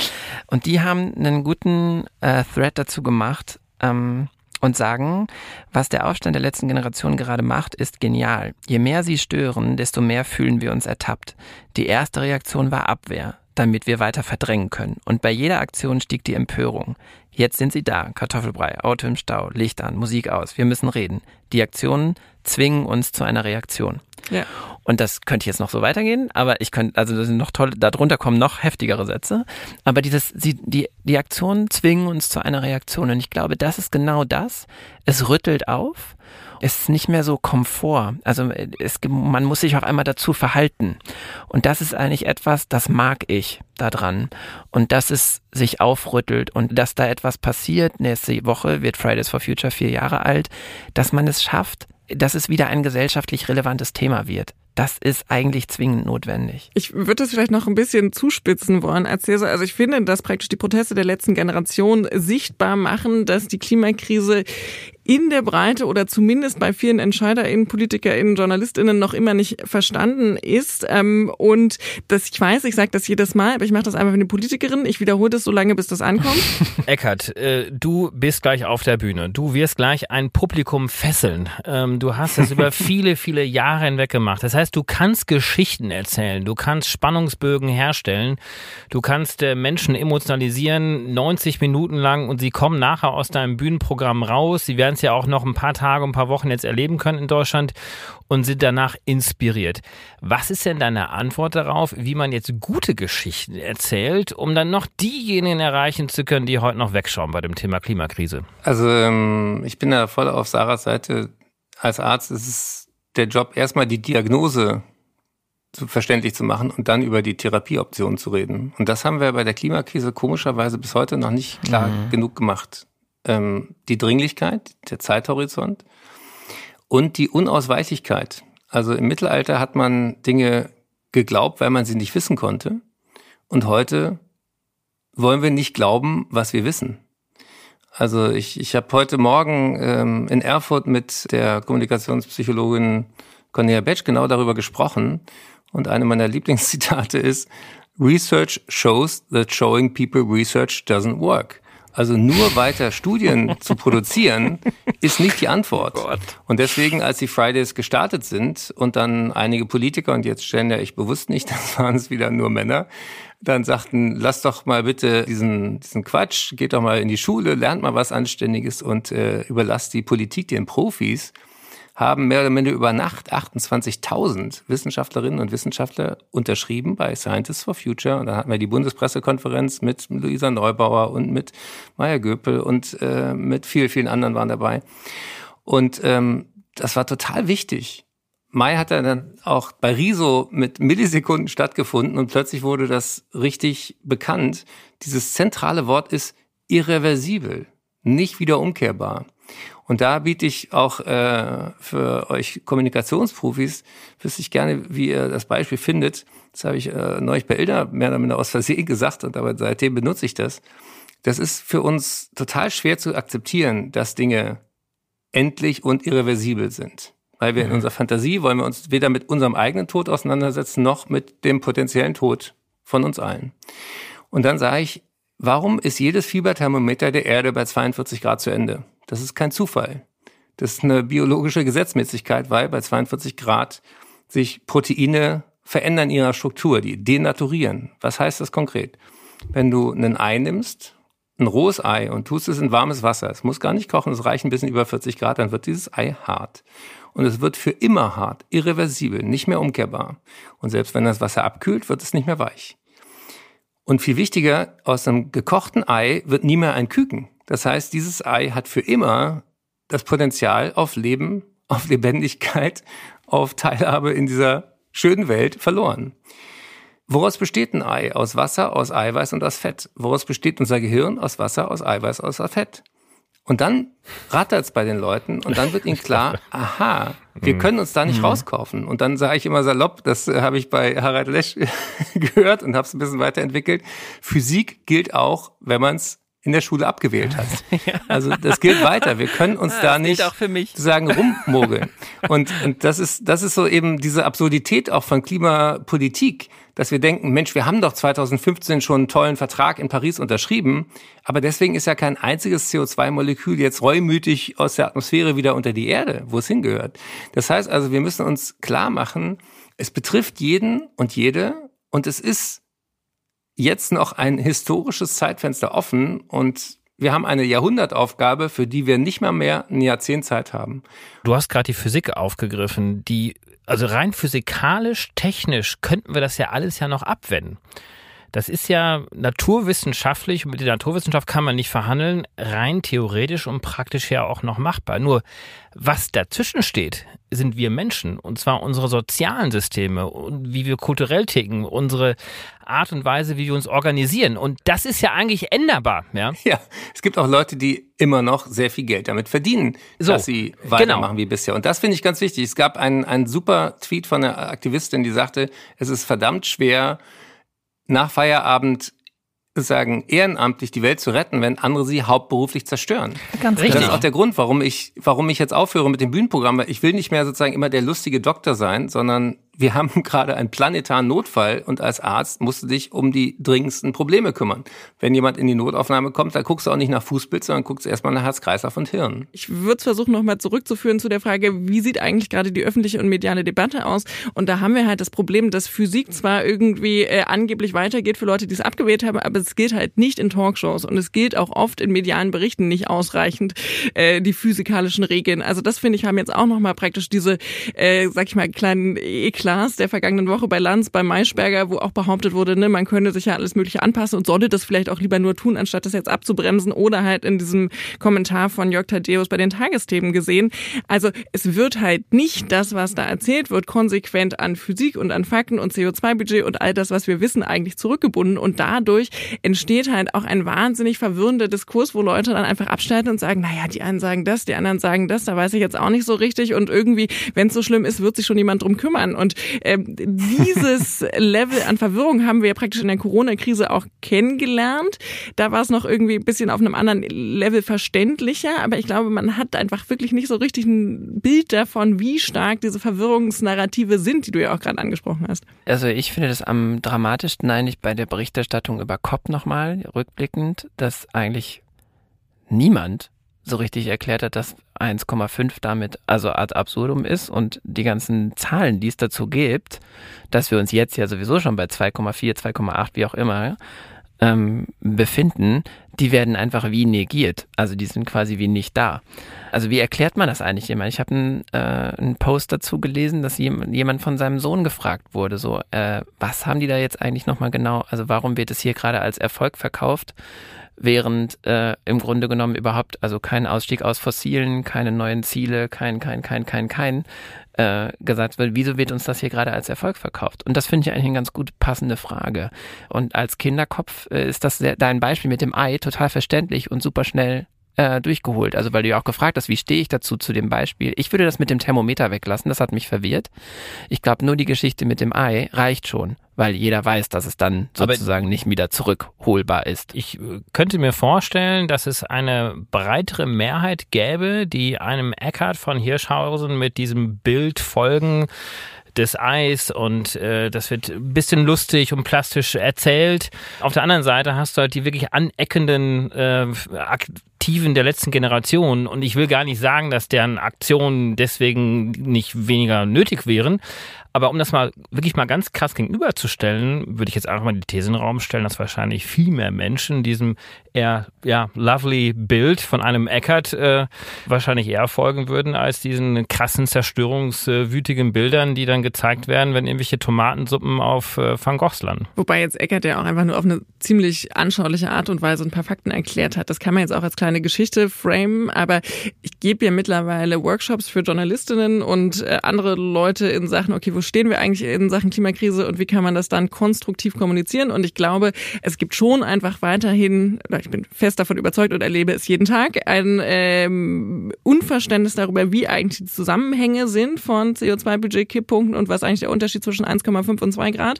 Und die haben einen guten äh, Thread dazu gemacht, ähm, und sagen, was der Aufstand der letzten Generation gerade macht, ist genial. Je mehr sie stören, desto mehr fühlen wir uns ertappt. Die erste Reaktion war Abwehr, damit wir weiter verdrängen können. Und bei jeder Aktion stieg die Empörung. Jetzt sind sie da. Kartoffelbrei, Auto im Stau, Licht an, Musik aus. Wir müssen reden. Die Aktionen zwingen uns zu einer Reaktion. Ja. Und das könnte jetzt noch so weitergehen, aber ich könnte, also das sind noch tolle, darunter kommen noch heftigere Sätze. Aber dieses, sie, die, die Aktionen zwingen uns zu einer Reaktion. Und ich glaube, das ist genau das. Es rüttelt auf. Es ist nicht mehr so Komfort. Also es, man muss sich auch einmal dazu verhalten. Und das ist eigentlich etwas, das mag ich daran. Und dass es sich aufrüttelt und dass da etwas passiert. Nächste Woche wird Fridays for Future vier Jahre alt, dass man es schafft, dass es wieder ein gesellschaftlich relevantes Thema wird. Das ist eigentlich zwingend notwendig.
Ich würde das vielleicht noch ein bisschen zuspitzen wollen als. Also ich finde, dass praktisch die Proteste der letzten Generation sichtbar machen, dass die Klimakrise in der Breite oder zumindest bei vielen EntscheiderInnen, PolitikerInnen, JournalistInnen noch immer nicht verstanden ist. Ähm, und das, ich weiß, ich sage das jedes Mal, aber ich mache das einfach für eine Politikerin. Ich wiederhole das so lange, bis das ankommt.
Eckert, äh, du bist gleich auf der Bühne. Du wirst gleich ein Publikum fesseln. Ähm, du hast das über viele, viele Jahre hinweg gemacht. Das heißt, du kannst Geschichten erzählen. Du kannst Spannungsbögen herstellen. Du kannst äh, Menschen emotionalisieren, 90 Minuten lang und sie kommen nachher aus deinem Bühnenprogramm raus. Sie werden werden es ja auch noch ein paar Tage, ein paar Wochen jetzt erleben können in Deutschland und sind danach inspiriert. Was ist denn deine Antwort darauf, wie man jetzt gute Geschichten erzählt, um dann noch diejenigen erreichen zu können, die heute noch wegschauen bei dem Thema Klimakrise?
Also ähm, ich bin da voll auf Sarahs Seite. Als Arzt ist es der Job, erstmal die Diagnose verständlich zu machen und dann über die Therapieoptionen zu reden. Und das haben wir bei der Klimakrise komischerweise bis heute noch nicht klar mhm. genug gemacht ähm, die Dringlichkeit, der Zeithorizont und die Unausweichlichkeit. Also im Mittelalter hat man Dinge geglaubt, weil man sie nicht wissen konnte. Und heute wollen wir nicht glauben, was wir wissen. Also ich, ich habe heute Morgen ähm, in Erfurt mit der Kommunikationspsychologin Cornelia Betsch genau darüber gesprochen. Und eine meiner Lieblingszitate ist, Research shows that showing people research doesn't work. Also nur weiter Studien zu produzieren, ist nicht die Antwort. Oh und deswegen, als die Fridays gestartet sind und dann einige Politiker, und jetzt stellen ja ich bewusst nicht, das waren es wieder nur Männer, dann sagten, lass doch mal bitte diesen, diesen Quatsch, geht doch mal in die Schule, lernt mal was Anständiges und äh, überlasst die Politik den Profis haben mehr oder minder über Nacht 28.000 Wissenschaftlerinnen und Wissenschaftler unterschrieben bei Scientists for Future. Und dann hatten wir die Bundespressekonferenz mit Luisa Neubauer und mit Maya Göpel und äh, mit vielen, vielen anderen waren dabei. Und ähm, das war total wichtig. Mai hat dann auch bei Riso mit Millisekunden stattgefunden und plötzlich wurde das richtig bekannt. Dieses zentrale Wort ist irreversibel, nicht wieder umkehrbar. Und da biete ich auch äh, für euch Kommunikationsprofis, wüsste ich gerne, wie ihr das Beispiel findet. Das habe ich äh, neulich bei Ilda mehr oder minder aus Versehen gesagt und aber seitdem benutze ich das. Das ist für uns total schwer zu akzeptieren, dass Dinge endlich und irreversibel sind. Weil wir in mhm. unserer Fantasie wollen wir uns weder mit unserem eigenen Tod auseinandersetzen, noch mit dem potenziellen Tod von uns allen. Und dann sage ich, warum ist jedes Fieberthermometer der Erde bei 42 Grad zu Ende? Das ist kein Zufall. Das ist eine biologische Gesetzmäßigkeit, weil bei 42 Grad sich Proteine verändern in ihrer Struktur, die denaturieren. Was heißt das konkret? Wenn du ein Ei nimmst, ein rohes Ei und tust es in warmes Wasser, es muss gar nicht kochen, es reicht ein bisschen über 40 Grad, dann wird dieses Ei hart. Und es wird für immer hart, irreversibel, nicht mehr umkehrbar. Und selbst wenn das Wasser abkühlt, wird es nicht mehr weich. Und viel wichtiger, aus einem gekochten Ei wird nie mehr ein Küken. Das heißt, dieses Ei hat für immer das Potenzial auf Leben, auf Lebendigkeit, auf Teilhabe in dieser schönen Welt verloren. Woraus besteht ein Ei? Aus Wasser, aus Eiweiß und aus Fett. Woraus besteht unser Gehirn? Aus Wasser, aus Eiweiß, aus Fett. Und dann rattert's bei den Leuten und dann wird ihnen klar, aha, wir können uns da nicht mhm. rauskaufen. Und dann sage ich immer salopp, das habe ich bei Harald Lesch gehört und habe es ein bisschen weiterentwickelt. Physik gilt auch, wenn man es in der Schule abgewählt hat. Also das gilt weiter. Wir können uns ja, da nicht sagen rummogeln. Und, und das ist das ist so eben diese Absurdität auch von Klimapolitik, dass wir denken, Mensch, wir haben doch 2015 schon einen tollen Vertrag in Paris unterschrieben, aber deswegen ist ja kein einziges CO2-Molekül jetzt reumütig aus der Atmosphäre wieder unter die Erde, wo es hingehört. Das heißt also, wir müssen uns klar machen, es betrifft jeden und jede und es ist jetzt noch ein historisches Zeitfenster offen und wir haben eine Jahrhundertaufgabe, für die wir nicht mal mehr ein Jahrzehnt Zeit haben.
Du hast gerade die Physik aufgegriffen, die also rein physikalisch, technisch könnten wir das ja alles ja noch abwenden. Das ist ja naturwissenschaftlich, mit der Naturwissenschaft kann man nicht verhandeln, rein theoretisch und praktisch ja auch noch machbar. Nur was dazwischen steht, sind wir Menschen und zwar unsere sozialen Systeme und wie wir kulturell ticken, unsere Art und Weise, wie wir uns organisieren. Und das ist ja eigentlich änderbar. Ja,
ja es gibt auch Leute, die immer noch sehr viel Geld damit verdienen, so, dass sie weitermachen genau. wie bisher. Und das finde ich ganz wichtig. Es gab einen, einen super Tweet von einer Aktivistin, die sagte, es ist verdammt schwer, nach Feierabend sagen, ehrenamtlich die Welt zu retten, wenn andere sie hauptberuflich zerstören. Ganz richtig. Das ist auch der Grund, warum ich, warum ich jetzt aufhöre mit dem Bühnenprogramm, weil ich will nicht mehr sozusagen immer der lustige Doktor sein, sondern wir haben gerade einen planetaren Notfall und als Arzt musst du dich um die dringendsten Probleme kümmern. Wenn jemand in die Notaufnahme kommt, dann guckst du auch nicht nach Fußbild, sondern guckst erstmal nach Herz, Kreislauf und Hirn.
Ich würde es versuchen, nochmal zurückzuführen zu der Frage, wie sieht eigentlich gerade die öffentliche und mediale Debatte aus? Und da haben wir halt das Problem, dass Physik zwar irgendwie äh, angeblich weitergeht für Leute, die es abgewählt haben, aber es geht halt nicht in Talkshows und es gilt auch oft in medialen Berichten nicht ausreichend äh, die physikalischen Regeln. Also das finde ich haben jetzt auch nochmal praktisch diese, äh, sag ich mal, kleinen Ekel Klaas der vergangenen Woche bei Lanz, bei Maischberger, wo auch behauptet wurde, ne, man könne sich ja alles Mögliche anpassen und solle das vielleicht auch lieber nur tun, anstatt das jetzt abzubremsen oder halt in diesem Kommentar von Jörg Tadeus bei den Tagesthemen gesehen. Also es wird halt nicht das, was da erzählt wird, konsequent an Physik und an Fakten und CO2-Budget und all das, was wir wissen, eigentlich zurückgebunden. Und dadurch entsteht halt auch ein wahnsinnig verwirrender Diskurs, wo Leute dann einfach abstellen und sagen, naja, die einen sagen das, die anderen sagen das, da weiß ich jetzt auch nicht so richtig. Und irgendwie, wenn es so schlimm ist, wird sich schon jemand drum kümmern. Und Und ähm, dieses Level an Verwirrung haben wir ja praktisch in der Corona-Krise auch kennengelernt. Da war es noch irgendwie ein bisschen auf einem anderen Level verständlicher, aber ich glaube, man hat einfach wirklich nicht so richtig ein Bild davon, wie stark diese Verwirrungsnarrative sind, die du ja auch gerade angesprochen hast.
Also ich finde das am dramatischsten eigentlich bei der Berichterstattung über COP nochmal, rückblickend, dass eigentlich niemand so richtig erklärt hat, dass 1,5 damit also ad absurdum ist und die ganzen Zahlen, die es dazu gibt, dass wir uns jetzt ja sowieso schon bei 2,4, 2,8, wie auch immer, ähm, befinden, die werden einfach wie negiert. Also die sind quasi wie nicht da. Also wie erklärt man das eigentlich jemand? Ich habe einen, äh, einen Post dazu gelesen, dass jemand von seinem Sohn gefragt wurde, so, äh, was haben die da jetzt eigentlich nochmal genau, also warum wird es hier gerade als Erfolg verkauft? Während äh, im Grunde genommen überhaupt, also kein Ausstieg aus Fossilen, keine neuen Ziele, kein, kein, kein, kein, kein, äh, gesagt wird, wieso wird uns das hier gerade als Erfolg verkauft? Und das finde ich eigentlich eine ganz gut passende Frage. Und als Kinderkopf äh, ist das sehr, dein Beispiel mit dem Ei total verständlich und super schnell äh, durchgeholt. Also weil du ja auch gefragt hast, wie stehe ich dazu zu dem Beispiel. Ich würde das mit dem Thermometer weglassen, das hat mich verwirrt. Ich glaube, nur die Geschichte mit dem Ei reicht schon, weil jeder weiß, dass es dann sozusagen Aber nicht wieder zurückholbar ist.
Ich äh, könnte mir vorstellen, dass es eine breitere Mehrheit gäbe, die einem Eckhard von Hirschhausen mit diesem Bild folgen, des Eis und äh, das wird ein bisschen lustig und plastisch erzählt. Auf der anderen Seite hast du halt die wirklich aneckenden äh, Aktiven der letzten Generation. Und ich will gar nicht sagen, dass deren Aktionen deswegen nicht weniger nötig wären, aber um das mal wirklich mal ganz krass gegenüberzustellen, würde ich jetzt einfach mal die These in den Raum stellen, dass wahrscheinlich viel mehr Menschen diesem eher ja lovely Bild von einem Eckert äh, wahrscheinlich eher folgen würden als diesen krassen zerstörungswütigen Bildern, die dann gezeigt werden, wenn irgendwelche Tomatensuppen auf äh, Van Goghs landen.
Wobei jetzt Eckert ja auch einfach nur auf eine ziemlich anschauliche Art und Weise ein paar Fakten erklärt hat. Das kann man jetzt auch als kleine Geschichte framen, aber ich gebe ja mittlerweile Workshops für Journalistinnen und äh, andere Leute in Sachen, okay, wo stehen wir eigentlich in Sachen Klimakrise und wie kann man das dann konstruktiv kommunizieren? Und ich glaube, es gibt schon einfach weiterhin, ich bin fest davon überzeugt und erlebe es jeden Tag, ein ähm, Unverständnis darüber, wie eigentlich die Zusammenhänge sind von CO2-Budget-Kipppunkten und was eigentlich der Unterschied zwischen 1,5 und 2 Grad.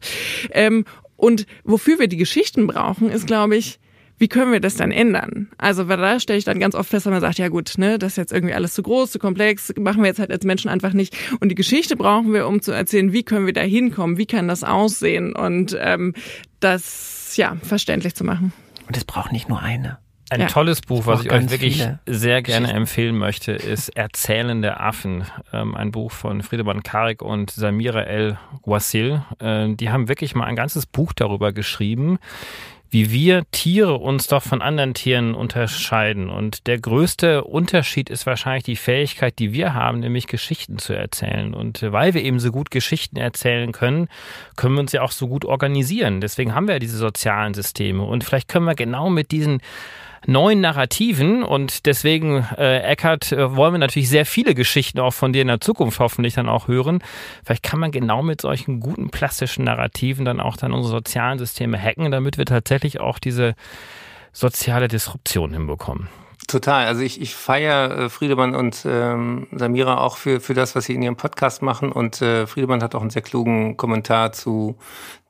Ähm, und wofür wir die Geschichten brauchen, ist, glaube ich, wie können wir das dann ändern? Also, weil da stelle ich dann ganz oft fest, wenn man sagt, ja gut, ne, das ist jetzt irgendwie alles zu groß, zu komplex, machen wir jetzt halt als Menschen einfach nicht. Und die Geschichte brauchen wir, um zu erzählen, wie können wir da hinkommen, wie kann das aussehen und ähm, das ja verständlich zu machen.
Und es braucht nicht nur eine.
Ein ja. tolles Buch, was ich euch wirklich sehr gerne empfehlen möchte, ist Erzählende Affen. Ähm, ein Buch von Friedemann Karik und Samira El Wassil. Äh, die haben wirklich mal ein ganzes Buch darüber geschrieben, wie wir Tiere uns doch von anderen Tieren unterscheiden. Und der größte Unterschied ist wahrscheinlich die Fähigkeit, die wir haben, nämlich Geschichten zu erzählen. Und weil wir eben so gut Geschichten erzählen können, können wir uns ja auch so gut organisieren. Deswegen haben wir ja diese sozialen Systeme. Und vielleicht können wir genau mit diesen neuen Narrativen und deswegen, äh, Eckart, äh, wollen wir natürlich sehr viele Geschichten auch von dir in der Zukunft hoffentlich dann auch hören. Vielleicht kann man genau mit solchen guten plastischen Narrativen dann auch dann unsere sozialen Systeme hacken, damit wir tatsächlich auch diese soziale Disruption hinbekommen.
Total. Also ich, ich feiere äh, Friedemann und ähm, Samira auch für, für das, was sie in ihrem Podcast machen. Und äh, Friedemann hat auch einen sehr klugen Kommentar zu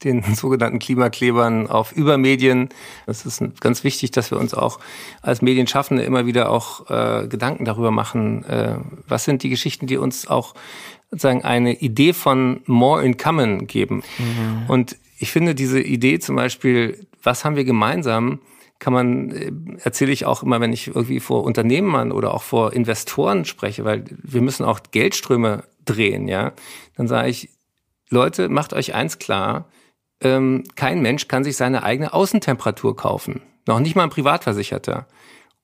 den sogenannten Klimaklebern auf Übermedien. Es ist ganz wichtig, dass wir uns auch als Medienschaffende immer wieder auch äh, Gedanken darüber machen, äh, was sind die Geschichten, die uns auch sozusagen eine Idee von more in common geben. Mhm. Und ich finde diese Idee zum Beispiel, was haben wir gemeinsam, kann man, äh, erzähle ich auch immer, wenn ich irgendwie vor Unternehmern oder auch vor Investoren spreche, weil wir müssen auch Geldströme drehen, ja. Dann sage ich, Leute, macht euch eins klar, ähm, kein Mensch kann sich seine eigene Außentemperatur kaufen. Noch nicht mal ein Privatversicherter.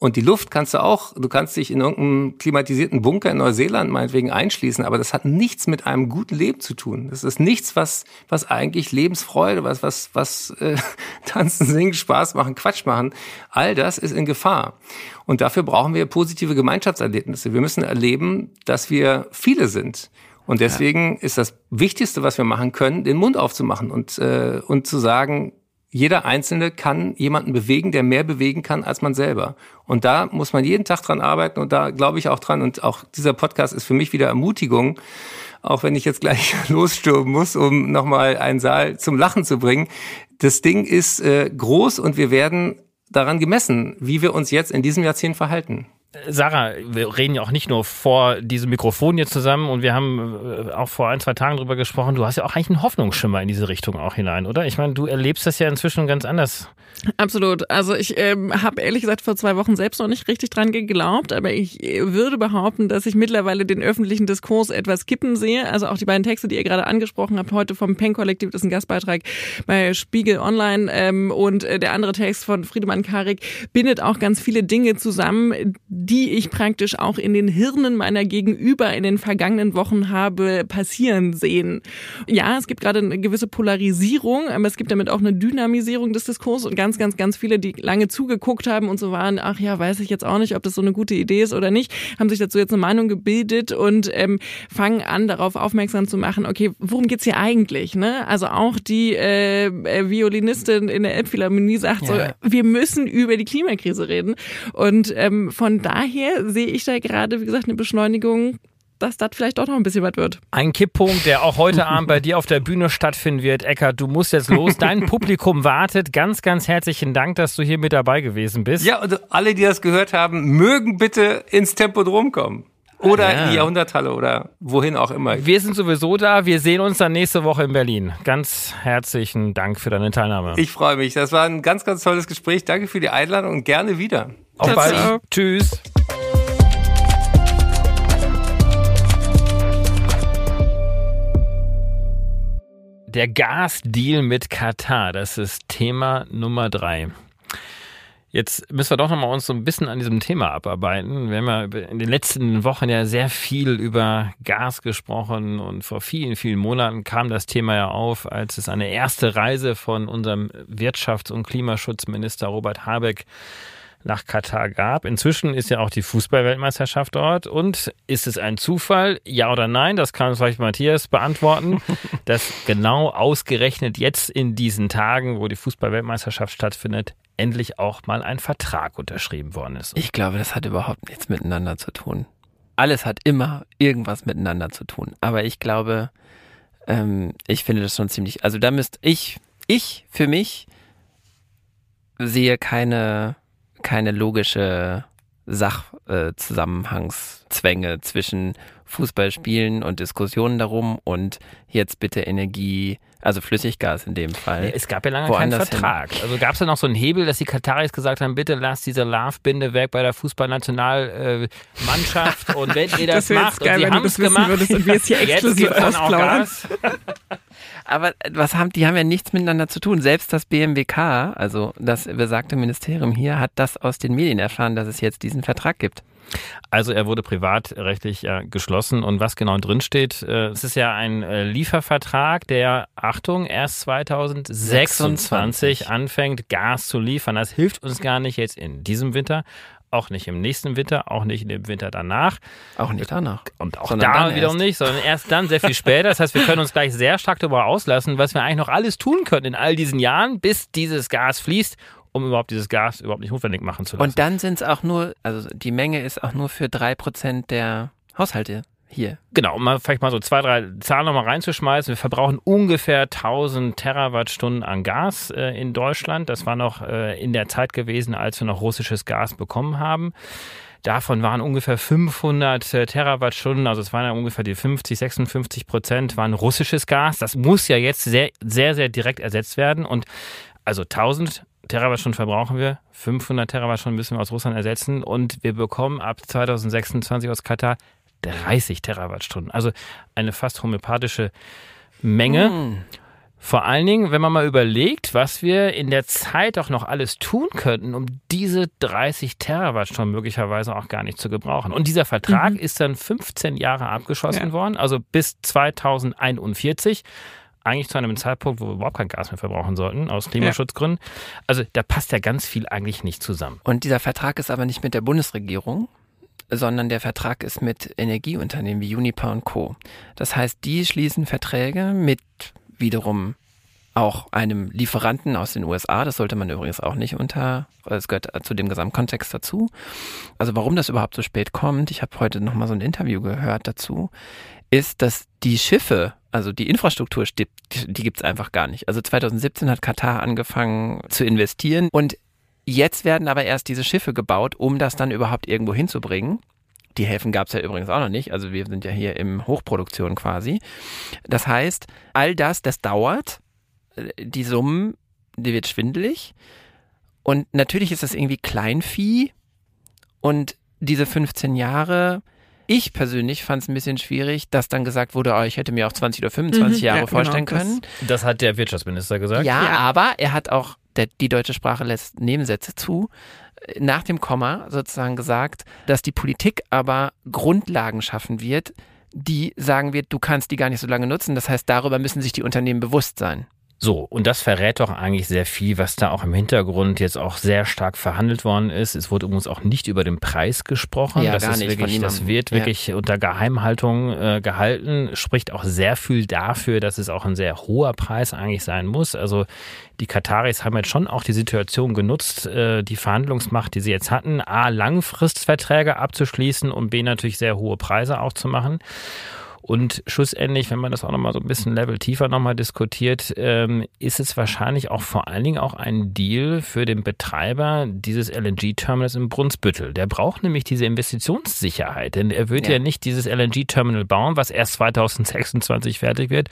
Und die Luft kannst du auch, du kannst dich in irgendeinem klimatisierten Bunker in Neuseeland meinetwegen einschließen, aber das hat nichts mit einem guten Leben zu tun. Das ist nichts, was, was eigentlich Lebensfreude, was, was, was äh, tanzen, singen, Spaß machen, Quatsch machen, all das ist in Gefahr. Und dafür brauchen wir positive Gemeinschaftserlebnisse. Wir müssen erleben, dass wir viele sind. Und deswegen ja. ist das Wichtigste, was wir machen können, den Mund aufzumachen und, äh, und zu sagen, jeder Einzelne kann jemanden bewegen, der mehr bewegen kann als man selber. Und da muss man jeden Tag dran arbeiten und da glaube ich auch dran. Und auch dieser Podcast ist für mich wieder Ermutigung, auch wenn ich jetzt gleich losstürmen muss, um nochmal einen Saal zum Lachen zu bringen. Das Ding ist äh, groß und wir werden daran gemessen, wie wir uns jetzt in diesem Jahrzehnt verhalten.
Sarah, wir reden ja auch nicht nur vor diesem Mikrofon hier zusammen und wir haben äh, auch vor ein, zwei Tagen drüber gesprochen. Du hast ja auch eigentlich einen Hoffnungsschimmer in diese Richtung auch hinein, oder? Ich meine, du erlebst das ja inzwischen ganz anders.
Absolut. Also ich ähm, habe ehrlich gesagt vor zwei Wochen selbst noch nicht richtig dran geglaubt, aber ich äh, würde behaupten, dass ich mittlerweile den öffentlichen Diskurs etwas kippen sehe. Also auch die beiden Texte, die ihr gerade angesprochen habt, heute vom Pen-Kollektiv, das ist ein Gastbeitrag bei Spiegel Online ähm, und äh, der andere Text von Friedemann Karik bindet auch ganz viele Dinge zusammen, die ich praktisch auch in den Hirnen meiner Gegenüber in den vergangenen Wochen habe passieren sehen. Ja, es gibt gerade eine gewisse Polarisierung, aber es gibt damit auch eine Dynamisierung des Diskurses und ganz, ganz, ganz viele, die lange zugeguckt haben und so waren, ach ja, weiß ich jetzt auch nicht, ob das so eine gute Idee ist oder nicht, haben sich dazu jetzt eine Meinung gebildet und ähm, fangen an, darauf aufmerksam zu machen, okay, worum geht's hier eigentlich? Ne? Also auch die äh, äh Violinistin in der Elbphilharmonie sagt ja. so, wir müssen über die Klimakrise reden. Und ähm, von daher sehe ich da gerade, wie gesagt, eine Beschleunigung dass das vielleicht doch noch ein bisschen was wird.
Ein Kipppunkt, der auch heute Abend bei dir auf der Bühne stattfinden wird. Eckart, du musst jetzt los. Dein Publikum wartet. Ganz, ganz herzlichen Dank, dass du hier mit dabei gewesen bist.
Ja, und alle, die das gehört haben, mögen bitte ins Tempodrom kommen. Oder ja. in die Jahrhunderthalle oder wohin auch immer.
Wir sind sowieso da. Wir sehen uns dann nächste Woche in Berlin. Ganz herzlichen Dank für deine Teilnahme.
Ich freue mich. Das war ein ganz, ganz tolles Gespräch. Danke für die Einladung und gerne wieder.
Auf bald. Tschüss. Der Gasdeal mit Katar, das ist Thema Nummer drei. Jetzt müssen wir doch nochmal uns so ein bisschen an diesem Thema abarbeiten. Wir haben ja in den letzten Wochen ja sehr viel über Gas gesprochen und vor vielen, vielen Monaten kam das Thema ja auf, als es eine erste Reise von unserem Wirtschafts- und Klimaschutzminister Robert Habeck nach Katar gab. Inzwischen ist ja auch die Fußballweltmeisterschaft dort. Und ist es ein Zufall? Ja oder nein? Das kann uns vielleicht Matthias beantworten. dass genau ausgerechnet jetzt in diesen Tagen, wo die Fußballweltmeisterschaft stattfindet, endlich auch mal ein Vertrag unterschrieben worden ist.
Ich glaube, das hat überhaupt nichts miteinander zu tun. Alles hat immer irgendwas miteinander zu tun. Aber ich glaube, ähm, ich finde das schon ziemlich. Also da müsste ich, ich für mich sehe keine keine logische Sachzusammenhangszwänge äh, zwischen Fußballspielen und Diskussionen darum und jetzt bitte Energie, also Flüssiggas in dem Fall.
Es gab ja lange keinen Vertrag. Hin. Also gab es da noch so einen Hebel, dass die Kataris gesagt haben, bitte lasst diese Love-Binde weg bei der Fußballnationalmannschaft und wenn ihr das, das macht geil, und sie haben es gemacht, würdest und wir es hier exklusiv ausplaudern.
Aber was haben, die haben ja nichts miteinander zu tun. Selbst das BMWK, also das besagte Ministerium hier, hat das aus den Medien erfahren, dass es jetzt diesen Vertrag gibt.
Also er wurde privatrechtlich ja, geschlossen und was genau drin steht, äh, es ist ja ein äh, Liefervertrag, der, Achtung, erst 2026 26. anfängt, Gas zu liefern. Das hilft uns gar nicht jetzt in diesem Winter, auch nicht im nächsten Winter, auch nicht in dem Winter danach.
Auch nicht danach.
Und auch sondern da wiederum nicht, sondern erst dann sehr viel später. Das heißt, wir können uns gleich sehr stark darüber auslassen, was wir eigentlich noch alles tun können in all diesen Jahren, bis dieses Gas fließt um überhaupt dieses Gas überhaupt nicht notwendig machen zu lassen.
Und dann sind es auch nur, also die Menge ist auch nur für drei Prozent der Haushalte hier.
Genau, um mal vielleicht mal so zwei, drei Zahlen nochmal reinzuschmeißen. Wir verbrauchen ungefähr 1000 Terawattstunden an Gas äh, in Deutschland. Das war noch äh, in der Zeit gewesen, als wir noch russisches Gas bekommen haben. Davon waren ungefähr 500 äh, Terawattstunden, also es waren ja ungefähr die 50, 56 Prozent waren russisches Gas. Das muss ja jetzt sehr, sehr, sehr direkt ersetzt werden. Und also 1000 Terawattstunden verbrauchen wir, 500 Terawattstunden müssen wir aus Russland ersetzen und wir bekommen ab 2026 aus Katar 30 Terawattstunden. Also eine fast homöopathische Menge. Mm. Vor allen Dingen, wenn man mal überlegt, was wir in der Zeit auch noch alles tun könnten, um diese 30 Terawattstunden möglicherweise auch gar nicht zu gebrauchen. Und dieser Vertrag mhm. ist dann 15 Jahre abgeschlossen ja. worden, also bis 2041 eigentlich zu einem Zeitpunkt, wo wir überhaupt kein Gas mehr verbrauchen sollten, aus Klimaschutzgründen. Ja. Also da passt ja ganz viel eigentlich nicht zusammen.
Und dieser Vertrag ist aber nicht mit der Bundesregierung, sondern der Vertrag ist mit Energieunternehmen wie Uniper und Co. Das heißt, die schließen Verträge mit wiederum auch einem Lieferanten aus den USA. Das sollte man übrigens auch nicht unter, es gehört zu dem Gesamtkontext dazu. Also warum das überhaupt so spät kommt, ich habe heute nochmal so ein Interview gehört dazu, ist, dass die Schiffe, also die Infrastruktur, die, die gibt's einfach gar nicht. Also 2017 hat Katar angefangen zu investieren und jetzt werden aber erst diese Schiffe gebaut, um das dann überhaupt irgendwo hinzubringen. Die Häfen gab es ja übrigens auch noch nicht. Also wir sind ja hier im Hochproduktion quasi. Das heißt, all das, das dauert. Die Summen, die wird schwindelig. Und natürlich ist das irgendwie Kleinvieh. Und diese 15 Jahre, ich persönlich fand es ein bisschen schwierig, dass dann gesagt wurde, oh, ich hätte mir auch 20 oder 25 mhm, Jahre ja, genau, vorstellen können.
Das, das, hat der Wirtschaftsminister gesagt.
Ja, ja, aber er hat auch, der, die deutsche Sprache lässt Nebensätze zu nach dem Komma sozusagen gesagt, dass die Politik aber Grundlagen schaffen wird, die sagen wird, du kannst die gar nicht so lange nutzen. Das heißt, darüber müssen sich die Unternehmen bewusst sein.
So, und das verrät doch eigentlich sehr viel, was da auch im Hintergrund jetzt auch sehr stark verhandelt worden ist. Es wurde übrigens auch nicht über den Preis gesprochen. Ja, das gar ist nicht wirklich, das wird wirklich ja. unter Geheimhaltung äh, gehalten, spricht auch sehr viel dafür, dass es auch ein sehr hoher Preis eigentlich sein muss. Also die Kataris haben jetzt schon auch die Situation genutzt, äh, die Verhandlungsmacht, die sie jetzt hatten, A, Langfristverträge abzuschließen und B, natürlich sehr hohe Preise auch zu machen. Und schlussendlich, wenn man das auch nochmal so ein bisschen Level tiefer nochmal diskutiert, ähm, ist es wahrscheinlich auch vor allen Dingen auch ein Deal für den Betreiber dieses LNG-Terminals im Brunsbüttel. Der braucht nämlich diese Investitionssicherheit, denn er wird ja, ja nicht dieses LNG-Terminal bauen, was erst 2026 fertig wird,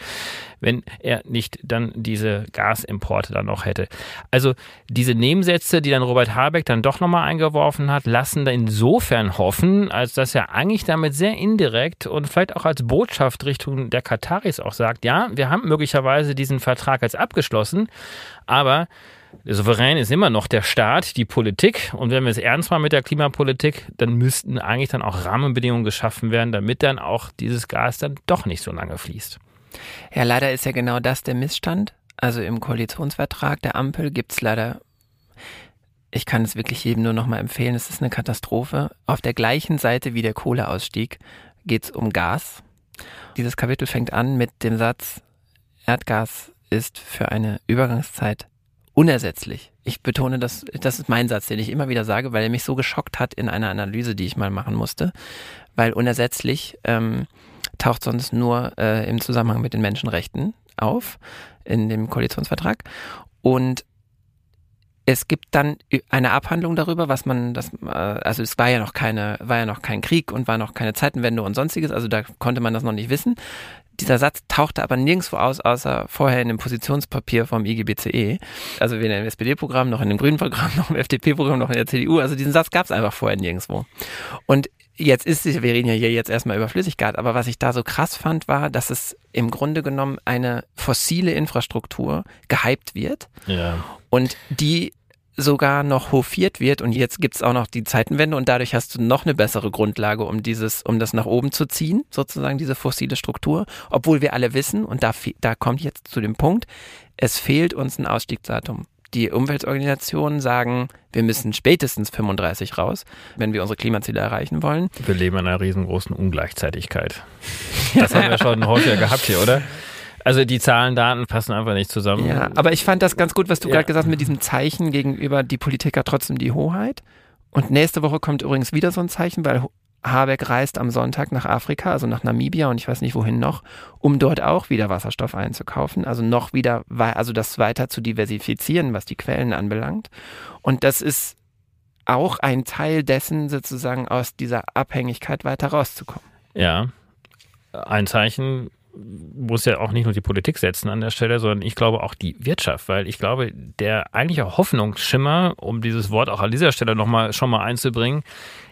wenn er nicht dann diese Gasimporte dann noch hätte. Also diese Nebensätze, die dann Robert Habeck dann doch nochmal eingeworfen hat, lassen da insofern hoffen, als dass er eigentlich damit sehr indirekt und vielleicht auch als Botschaft Richtung der Kataris auch sagt, ja, wir haben möglicherweise diesen Vertrag als abgeschlossen, aber der Souverän ist immer noch der Staat, die Politik. Und wenn wir es ernst machen mit der Klimapolitik, dann müssten eigentlich dann auch Rahmenbedingungen geschaffen werden, damit dann auch dieses Gas dann doch nicht so lange fließt.
Ja, leider ist ja genau das der Missstand. Also im Koalitionsvertrag der Ampel gibt es leider, ich kann es wirklich jedem nur nochmal empfehlen, es ist eine Katastrophe. Auf der gleichen Seite wie der Kohleausstieg geht es um Gas. Dieses Kapitel fängt an mit dem Satz, Erdgas ist für eine Übergangszeit unersetzlich. Ich betone das, das ist mein Satz, den ich immer wieder sage, weil er mich so geschockt hat in einer Analyse, die ich mal machen musste. Weil unersetzlich ähm, taucht sonst nur äh, im Zusammenhang mit den Menschenrechten auf in dem Koalitionsvertrag. Und es gibt dann eine Abhandlung darüber, was man, das, äh, also es war ja noch keine, war ja noch kein Krieg und war noch keine Zeitenwende und sonstiges, also da konnte man das noch nicht wissen. Dieser Satz tauchte aber nirgendwo aus, außer vorher in dem Positionspapier vom IGBCE. Also weder im SPD-Programm, noch in dem Grünen-Programm, noch im FDP-Programm, noch in der CDU. Also diesen Satz gab es einfach vorher nirgendwo. Und jetzt ist wir reden ja hier jetzt erstmal über Flüssigkeit, aber was ich da so krass fand, war, dass es im Grunde genommen eine fossile Infrastruktur gehypt wird. Ja. Und die sogar noch hofiert wird und jetzt gibt's auch noch die Zeitenwende und dadurch hast du noch eine bessere Grundlage, um dieses, um das nach oben zu ziehen, sozusagen diese fossile Struktur, obwohl wir alle wissen, und da, da kommt jetzt zu dem Punkt, es fehlt uns ein Ausstiegsdatum die Umweltorganisationen sagen, wir müssen spätestens 35 raus, wenn wir unsere Klimaziele erreichen wollen.
Wir leben in einer riesengroßen Ungleichzeitigkeit. Das haben wir schon häufiger gehabt hier, oder? Also die Zahlen, Daten passen einfach nicht zusammen.
Ja, aber ich fand das ganz gut, was du ja. gerade gesagt hast mit diesem Zeichen gegenüber die Politiker trotzdem die Hoheit. Und nächste Woche kommt übrigens wieder so ein Zeichen, weil Habeck reist am Sonntag nach Afrika, also nach Namibia und ich weiß nicht wohin noch, um dort auch wieder Wasserstoff einzukaufen, also noch wieder, also das weiter zu diversifizieren, was die Quellen anbelangt. Und das ist auch ein Teil dessen, sozusagen aus dieser Abhängigkeit weiter rauszukommen.
Ja, ein Zeichen muss ja auch nicht nur die Politik setzen an der Stelle, sondern ich glaube auch die Wirtschaft, weil ich glaube, der eigentliche Hoffnungsschimmer, um dieses Wort auch an dieser Stelle nochmal schon mal einzubringen,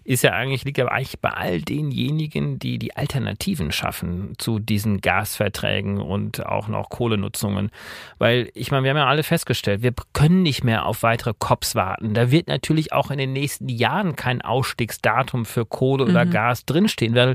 ist ja eigentlich, liegt ja eigentlich bei all denjenigen, die die Alternativen schaffen zu diesen Gasverträgen und auch noch Kohlenutzungen. Weil, ich meine, wir haben ja alle festgestellt, wir können nicht mehr auf weitere COPs warten. Da wird natürlich auch in den nächsten Jahren kein Ausstiegsdatum für Kohle oder mhm. Gas drinstehen, weil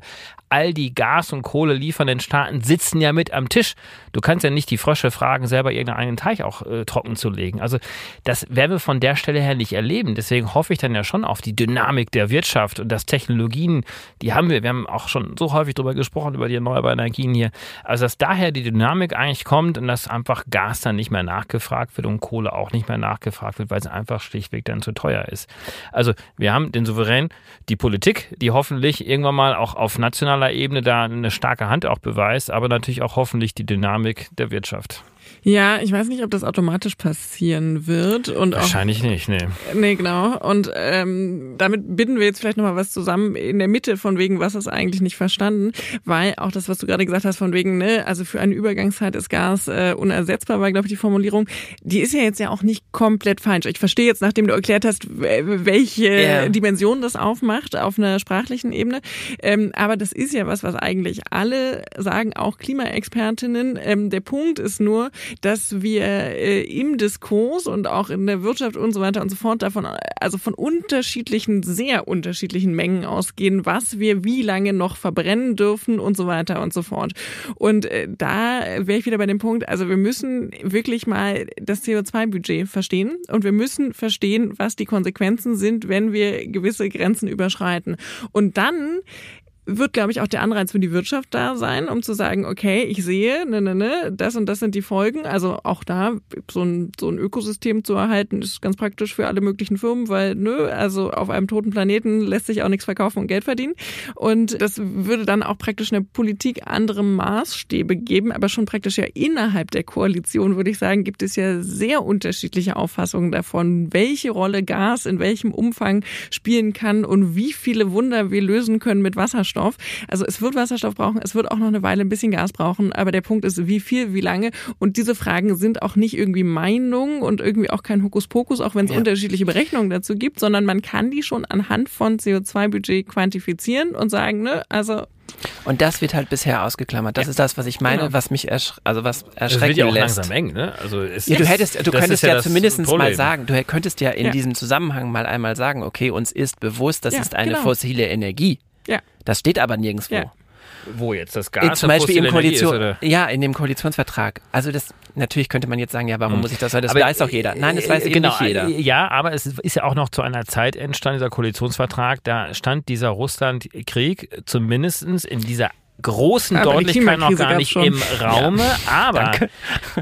all die Gas- und Kohle liefernden Staaten sitzen ja mit am Tisch. Du kannst ja nicht die Frösche fragen, selber irgendeinen Teich auch äh, trocken zu legen. Also das werden wir von der Stelle her nicht erleben. Deswegen hoffe ich dann ja schon auf die Dynamik der Wirtschaft Wirtschaft und dass Technologien, die haben wir, wir haben auch schon so häufig drüber gesprochen, über die erneuerbaren Energien hier, also dass daher die Dynamik eigentlich kommt und dass einfach Gas dann nicht mehr nachgefragt wird und Kohle auch nicht mehr nachgefragt wird, weil es einfach schlichtweg dann zu teuer ist. Also wir haben den Souverän, die Politik, die hoffentlich irgendwann mal auch auf nationaler Ebene da eine starke Hand auch beweist, aber natürlich auch hoffentlich die Dynamik der Wirtschaft.
Ja, ich weiß nicht, ob das automatisch passieren wird. Und
Wahrscheinlich
auch,
nicht, nee.
Nee, genau. Und ähm, damit binden wir jetzt vielleicht nochmal was zusammen in der Mitte von wegen, was ist eigentlich nicht verstanden. Weil auch das, was du gerade gesagt hast, von wegen, ne, also für eine Übergangszeit ist Gas äh, unersetzbar, war, glaube ich, die Formulierung. Die ist ja jetzt ja auch nicht komplett falsch. Ich verstehe jetzt, nachdem du erklärt hast, welche yeah. Dimension das aufmacht auf einer sprachlichen Ebene. Ähm, aber das ist ja was, was eigentlich alle sagen, auch Klimaexpertinnen. Ähm, der Punkt ist nur, dass wir äh, im Diskurs und auch in der Wirtschaft und so weiter und so fort davon, also von unterschiedlichen, sehr unterschiedlichen Mengen ausgehen, was wir wie lange noch verbrennen dürfen und so weiter und so fort. Und äh, da wäre ich wieder bei dem Punkt, also wir müssen wirklich mal das CO2-Budget verstehen und wir müssen verstehen, was die Konsequenzen sind, wenn wir gewisse Grenzen überschreiten. Und dann wird, glaube ich, auch der Anreiz für die Wirtschaft da sein, um zu sagen, okay, ich sehe, ne, ne, ne, das und das sind die Folgen. Also auch da so ein, so ein Ökosystem zu erhalten, ist ganz praktisch für alle möglichen Firmen, weil, nö, also auf einem toten Planeten lässt sich auch nichts verkaufen und Geld verdienen. Und das würde dann auch praktisch eine Politik andere Maßstäbe geben, aber schon praktisch ja innerhalb der Koalition, würde ich sagen, gibt es ja sehr unterschiedliche Auffassungen davon, welche Rolle Gas in welchem Umfang spielen kann und wie viele Wunder wir lösen können mit Wasserstoff. Wasserstoff. Also es wird Wasserstoff brauchen, es wird auch noch eine Weile ein bisschen Gas brauchen, aber der Punkt ist, wie viel, wie lange. Und diese Fragen sind auch nicht irgendwie Meinung und irgendwie auch kein Hokuspokus, auch wenn es ja. unterschiedliche Berechnungen dazu gibt, sondern man kann die schon anhand von CO2-Budget quantifizieren und sagen, ne, also
und das wird halt bisher ausgeklammert. Das ja. ist das, was ich meine, genau. was mich ersch also was erschrecken lässt. Das wird ja auch lässt.
langsam eng, ne? Also es,
ja, du hättest, du könntest ja, ja zumindest mal sagen, du könntest ja in ja. diesem Zusammenhang mal einmal sagen, okay, uns ist bewusst, das ist eine genau. fossile Energie.
Ja.
Das steht aber nirgendwo. Ja.
Wo jetzt das Gas?
Zum Beispiel im Koalition, ist, ja, in dem Koalitionsvertrag. Also das natürlich könnte man jetzt sagen, ja, warum hm. muss ich das? Weil das aber, weiß doch jeder. Nein, das weiß äh, genau, nicht jeder.
Ja, aber es ist ja auch noch zu einer Zeit entstanden dieser Koalitionsvertrag. Da stand dieser Russlandkrieg zumindest in dieser großen aber Deutlichkeit noch gar nicht im Raume, ja. aber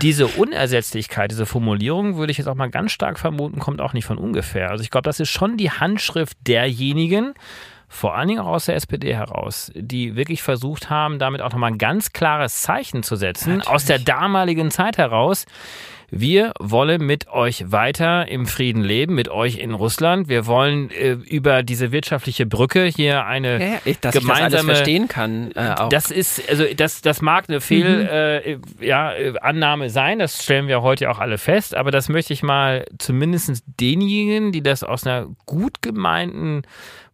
diese Unersetzlichkeit, diese Formulierung, würde ich jetzt auch mal ganz stark vermuten, kommt auch nicht von ungefähr. Also ich glaube, das ist schon die Handschrift derjenigen, vor allen Dingen auch aus der SPD heraus, die wirklich versucht haben, damit auch nochmal ein ganz klares Zeichen zu setzen, Natürlich. aus der damaligen Zeit heraus. Wir wollen mit euch weiter im Frieden leben, mit euch in Russland. Wir wollen äh, über diese wirtschaftliche Brücke hier eine ja,
ja, dass
gemeinsame. Ich
das alles verstehen kann.
Äh, auch. Das ist also das das mag eine Fehl mhm. äh, ja, Annahme sein. Das stellen wir heute auch alle fest. Aber das möchte ich mal zumindest denjenigen, die das aus einer gut gemeinten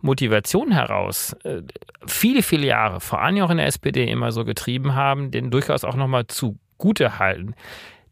Motivation heraus äh, viele, viele Jahre, vor allem auch in der SPD immer so getrieben haben, den durchaus auch nochmal zugute halten.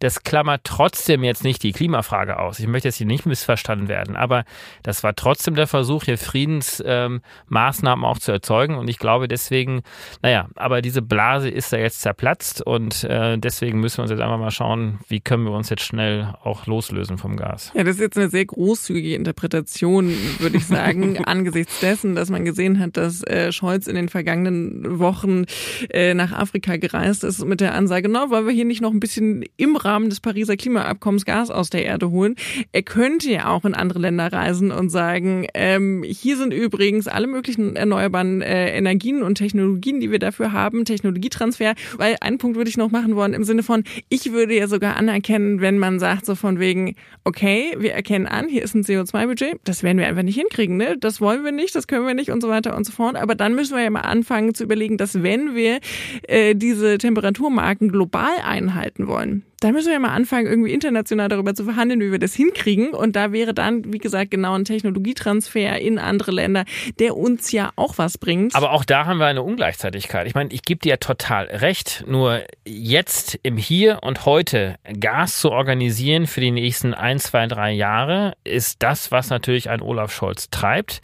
Das klammert trotzdem jetzt nicht die Klimafrage aus. Ich möchte jetzt hier nicht missverstanden werden, aber das war trotzdem der Versuch, hier Friedensmaßnahmen ähm, auch zu erzeugen. Und ich glaube deswegen, naja, aber diese Blase ist da jetzt zerplatzt und äh, deswegen müssen wir uns jetzt einfach mal schauen, wie können wir uns jetzt schnell auch loslösen vom Gas.
Ja, das ist jetzt eine sehr großzügige Interpretation, würde ich sagen, angesichts dessen, dass man gesehen hat, dass äh, Scholz in den vergangenen Wochen äh, nach Afrika gereist ist mit der Ansage, no, wollen wir hier nicht noch ein bisschen im Rahmen Rahmen des Pariser Klimaabkommens Gas aus der Erde holen. Er könnte ja auch in andere Länder reisen und sagen, ähm, hier sind übrigens alle möglichen erneuerbaren äh, Energien und Technologien, die wir dafür haben, Technologietransfer. Weil einen Punkt würde ich noch machen wollen im Sinne von, ich würde ja sogar anerkennen, wenn man sagt so von wegen, okay, wir erkennen an, hier ist ein CO2-Budget, das werden wir einfach nicht hinkriegen, ne? Das wollen wir nicht, das können wir nicht und so weiter und so fort. Aber dann müssen wir ja mal anfangen zu überlegen, dass wenn wir äh, diese Temperaturmarken global einhalten wollen, da müssen wir mal anfangen, irgendwie international darüber zu verhandeln, wie wir das hinkriegen. Und da wäre dann, wie gesagt, genau ein Technologietransfer in andere Länder, der uns ja auch was bringt.
Aber auch da haben wir eine Ungleichzeitigkeit. Ich meine, ich gebe dir ja total recht. Nur jetzt im Hier und Heute Gas zu organisieren für die nächsten ein, zwei, drei Jahre ist das, was natürlich ein Olaf Scholz treibt.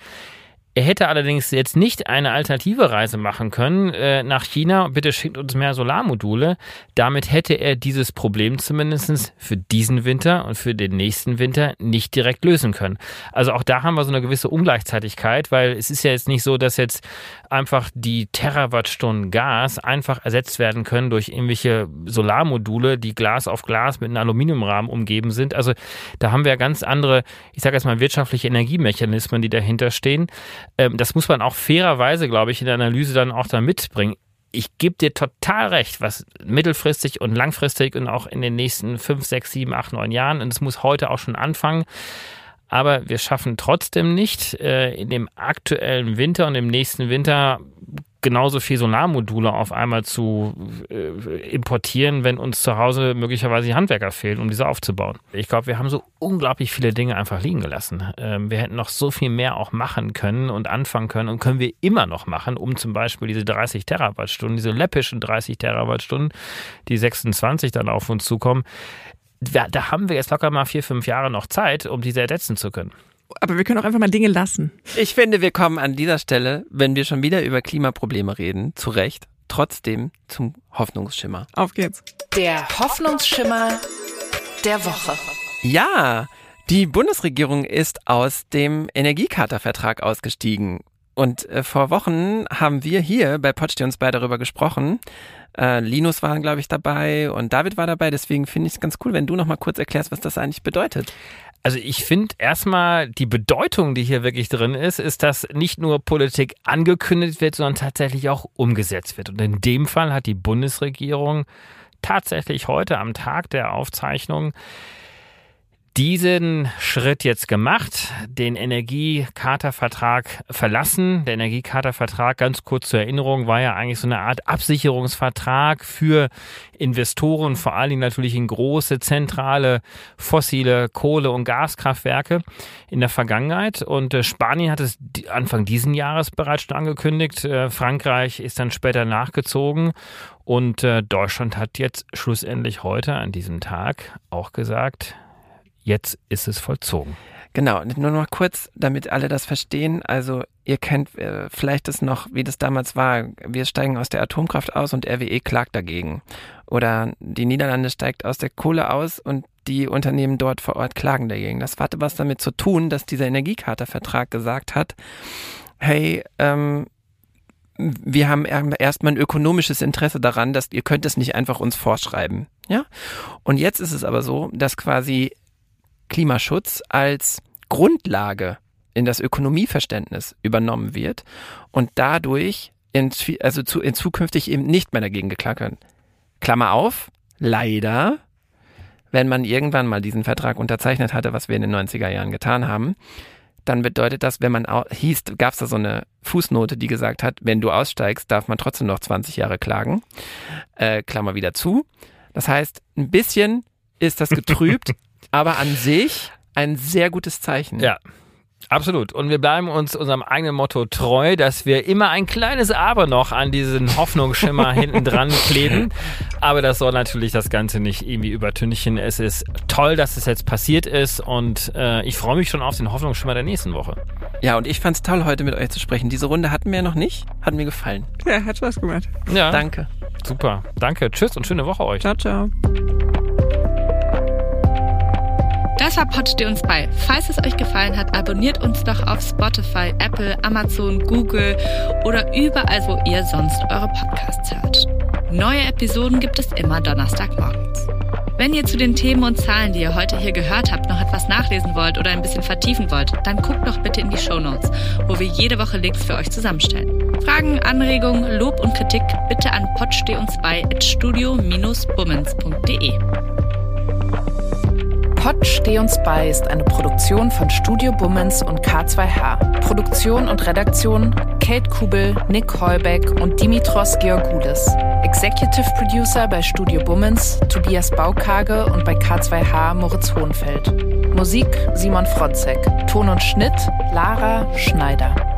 Er hätte allerdings jetzt nicht eine alternative Reise machen können äh, nach China. Bitte schickt uns mehr Solarmodule. Damit hätte er dieses Problem zumindest für diesen Winter und für den nächsten Winter nicht direkt lösen können. Also auch da haben wir so eine gewisse Ungleichzeitigkeit, weil es ist ja jetzt nicht so, dass jetzt einfach die Terawattstunden Gas einfach ersetzt werden können durch irgendwelche Solarmodule, die Glas auf Glas mit einem Aluminiumrahmen umgeben sind. Also da haben wir ganz andere, ich sage jetzt mal wirtschaftliche Energiemechanismen, die dahinter stehen. Ähm, das muss man auch fairerweise, glaube ich, in der Analyse dann auch da mitbringen. Ich gebe dir total recht, was mittelfristig und langfristig und auch in den nächsten fünf, sechs, sieben, acht, neun Jahren, und es muss heute auch schon anfangen, aber wir schaffen trotzdem nicht, äh, in dem aktuellen Winter und im nächsten Winter genauso viel Solarmodule auf einmal zu äh, importieren, wenn uns zu Hause möglicherweise die Handwerker fehlen, um diese aufzubauen. Ich glaube, wir haben so unglaublich viele Dinge einfach liegen gelassen. Ähm, wir hätten noch so viel mehr auch machen können und anfangen können und können wir immer noch machen, um zum Beispiel diese 30 Terawattstunden, diese läppischen 30 Terawattstunden, die 26 dann auf uns zukommen, da, da haben wir jetzt locker mal vier, fünf Jahre noch Zeit, um diese ersetzen zu können.
Aber wir können auch einfach mal Dinge lassen.
Ich finde, wir kommen an dieser Stelle, wenn wir schon wieder über Klimaprobleme reden, zu Recht, trotzdem zum Hoffnungsschimmer.
Auf geht's.
Der Hoffnungsschimmer der Woche.
Ja, die Bundesregierung ist aus dem Energiecharta-Vertrag ausgestiegen. Und äh, vor Wochen haben wir hier bei Potsch uns beide darüber gesprochen. Äh, Linus war, glaube ich, dabei und David war dabei. Deswegen finde ich es ganz cool, wenn du noch mal kurz erklärst, was das eigentlich bedeutet.
Also ich finde erstmal die Bedeutung, die hier wirklich drin ist, ist, dass nicht nur Politik angekündigt wird, sondern tatsächlich auch umgesetzt wird. Und in dem Fall hat die Bundesregierung tatsächlich heute am Tag der Aufzeichnung diesen Schritt jetzt gemacht, den Energiecharta-Vertrag verlassen. Der Energiecharta-Vertrag, ganz kurz zur Erinnerung, war ja eigentlich so eine Art Absicherungsvertrag für Investoren, vor allen Dingen natürlich in große zentrale fossile Kohle- und Gaskraftwerke in der Vergangenheit. Und äh, Spanien hat es Anfang diesen Jahres bereits schon angekündigt. Äh, Frankreich ist dann später nachgezogen. Und äh, Deutschland hat jetzt schlussendlich heute an diesem Tag auch gesagt, Jetzt ist es vollzogen.
Genau, nur noch kurz, damit alle das verstehen. Also ihr kennt äh, vielleicht es noch, wie das damals war. Wir steigen aus der Atomkraft aus und RWE klagt dagegen. Oder die Niederlande steigt aus der Kohle aus und die Unternehmen dort vor Ort klagen dagegen. Das hatte was damit zu tun, dass dieser Energiecharta-Vertrag gesagt hat, hey, ähm, wir haben erstmal ein ökonomisches Interesse daran, dass ihr könnt es nicht einfach uns vorschreiben. Ja? Und jetzt ist es aber so, dass quasi Klimaschutz als Grundlage in das Ökonomieverständnis übernommen wird und dadurch in, also zu, in zukünftig eben nicht mehr dagegen geklagt wird. Klammer auf, leider, wenn man irgendwann mal diesen Vertrag unterzeichnet hatte, was wir in den 90er Jahren getan haben, dann bedeutet das, wenn man hieß, gab es da so eine Fußnote, die gesagt hat, wenn du aussteigst, darf man trotzdem noch 20 Jahre klagen. Äh, Klammer wieder zu. Das heißt, ein bisschen ist das getrübt, aber an sich ein sehr gutes Zeichen.
Ja. Absolut. Und wir bleiben uns unserem eigenen Motto treu, dass wir immer ein kleines Aber noch an diesen Hoffnungsschimmer hinten dran kleben. Aber das soll natürlich das Ganze nicht irgendwie übertünchen. Es ist toll, dass es jetzt passiert ist und äh, ich freue mich schon auf den Hoffnungsschimmer der nächsten Woche.
Ja, und ich fand es toll, heute mit euch zu sprechen. Diese Runde hatten wir ja noch nicht. Hat mir gefallen.
Ja, hat Spaß gemacht.
Ja.
Danke.
Super. Danke. Tschüss und schöne Woche euch.
Ciao, ciao.
Das war Pod uns bei. Falls es euch gefallen hat, abonniert uns doch auf Spotify, Apple, Amazon, Google oder überall, wo ihr sonst eure Podcasts hört. Neue Episoden gibt es immer Donnerstagmorgens. Wenn ihr zu den Themen und Zahlen, die ihr heute hier gehört habt, noch etwas nachlesen wollt oder ein bisschen vertiefen wollt, dann guckt doch bitte in die Show Notes, wo wir jede Woche Links für euch zusammenstellen. Fragen, Anregungen, Lob und Kritik bitte an podstehundsbei.studio-bummens.de. Pod Steh uns bei ist eine Produktion von Studio Bummens und K2H. Produktion und Redaktion Kate Kubel, Nick Heubeck und Dimitros Georgoulis. Executive Producer bei Studio Bummens Tobias Baukage und bei K2H Moritz Hohenfeld. Musik Simon Fronzek. Ton und Schnitt Lara Schneider.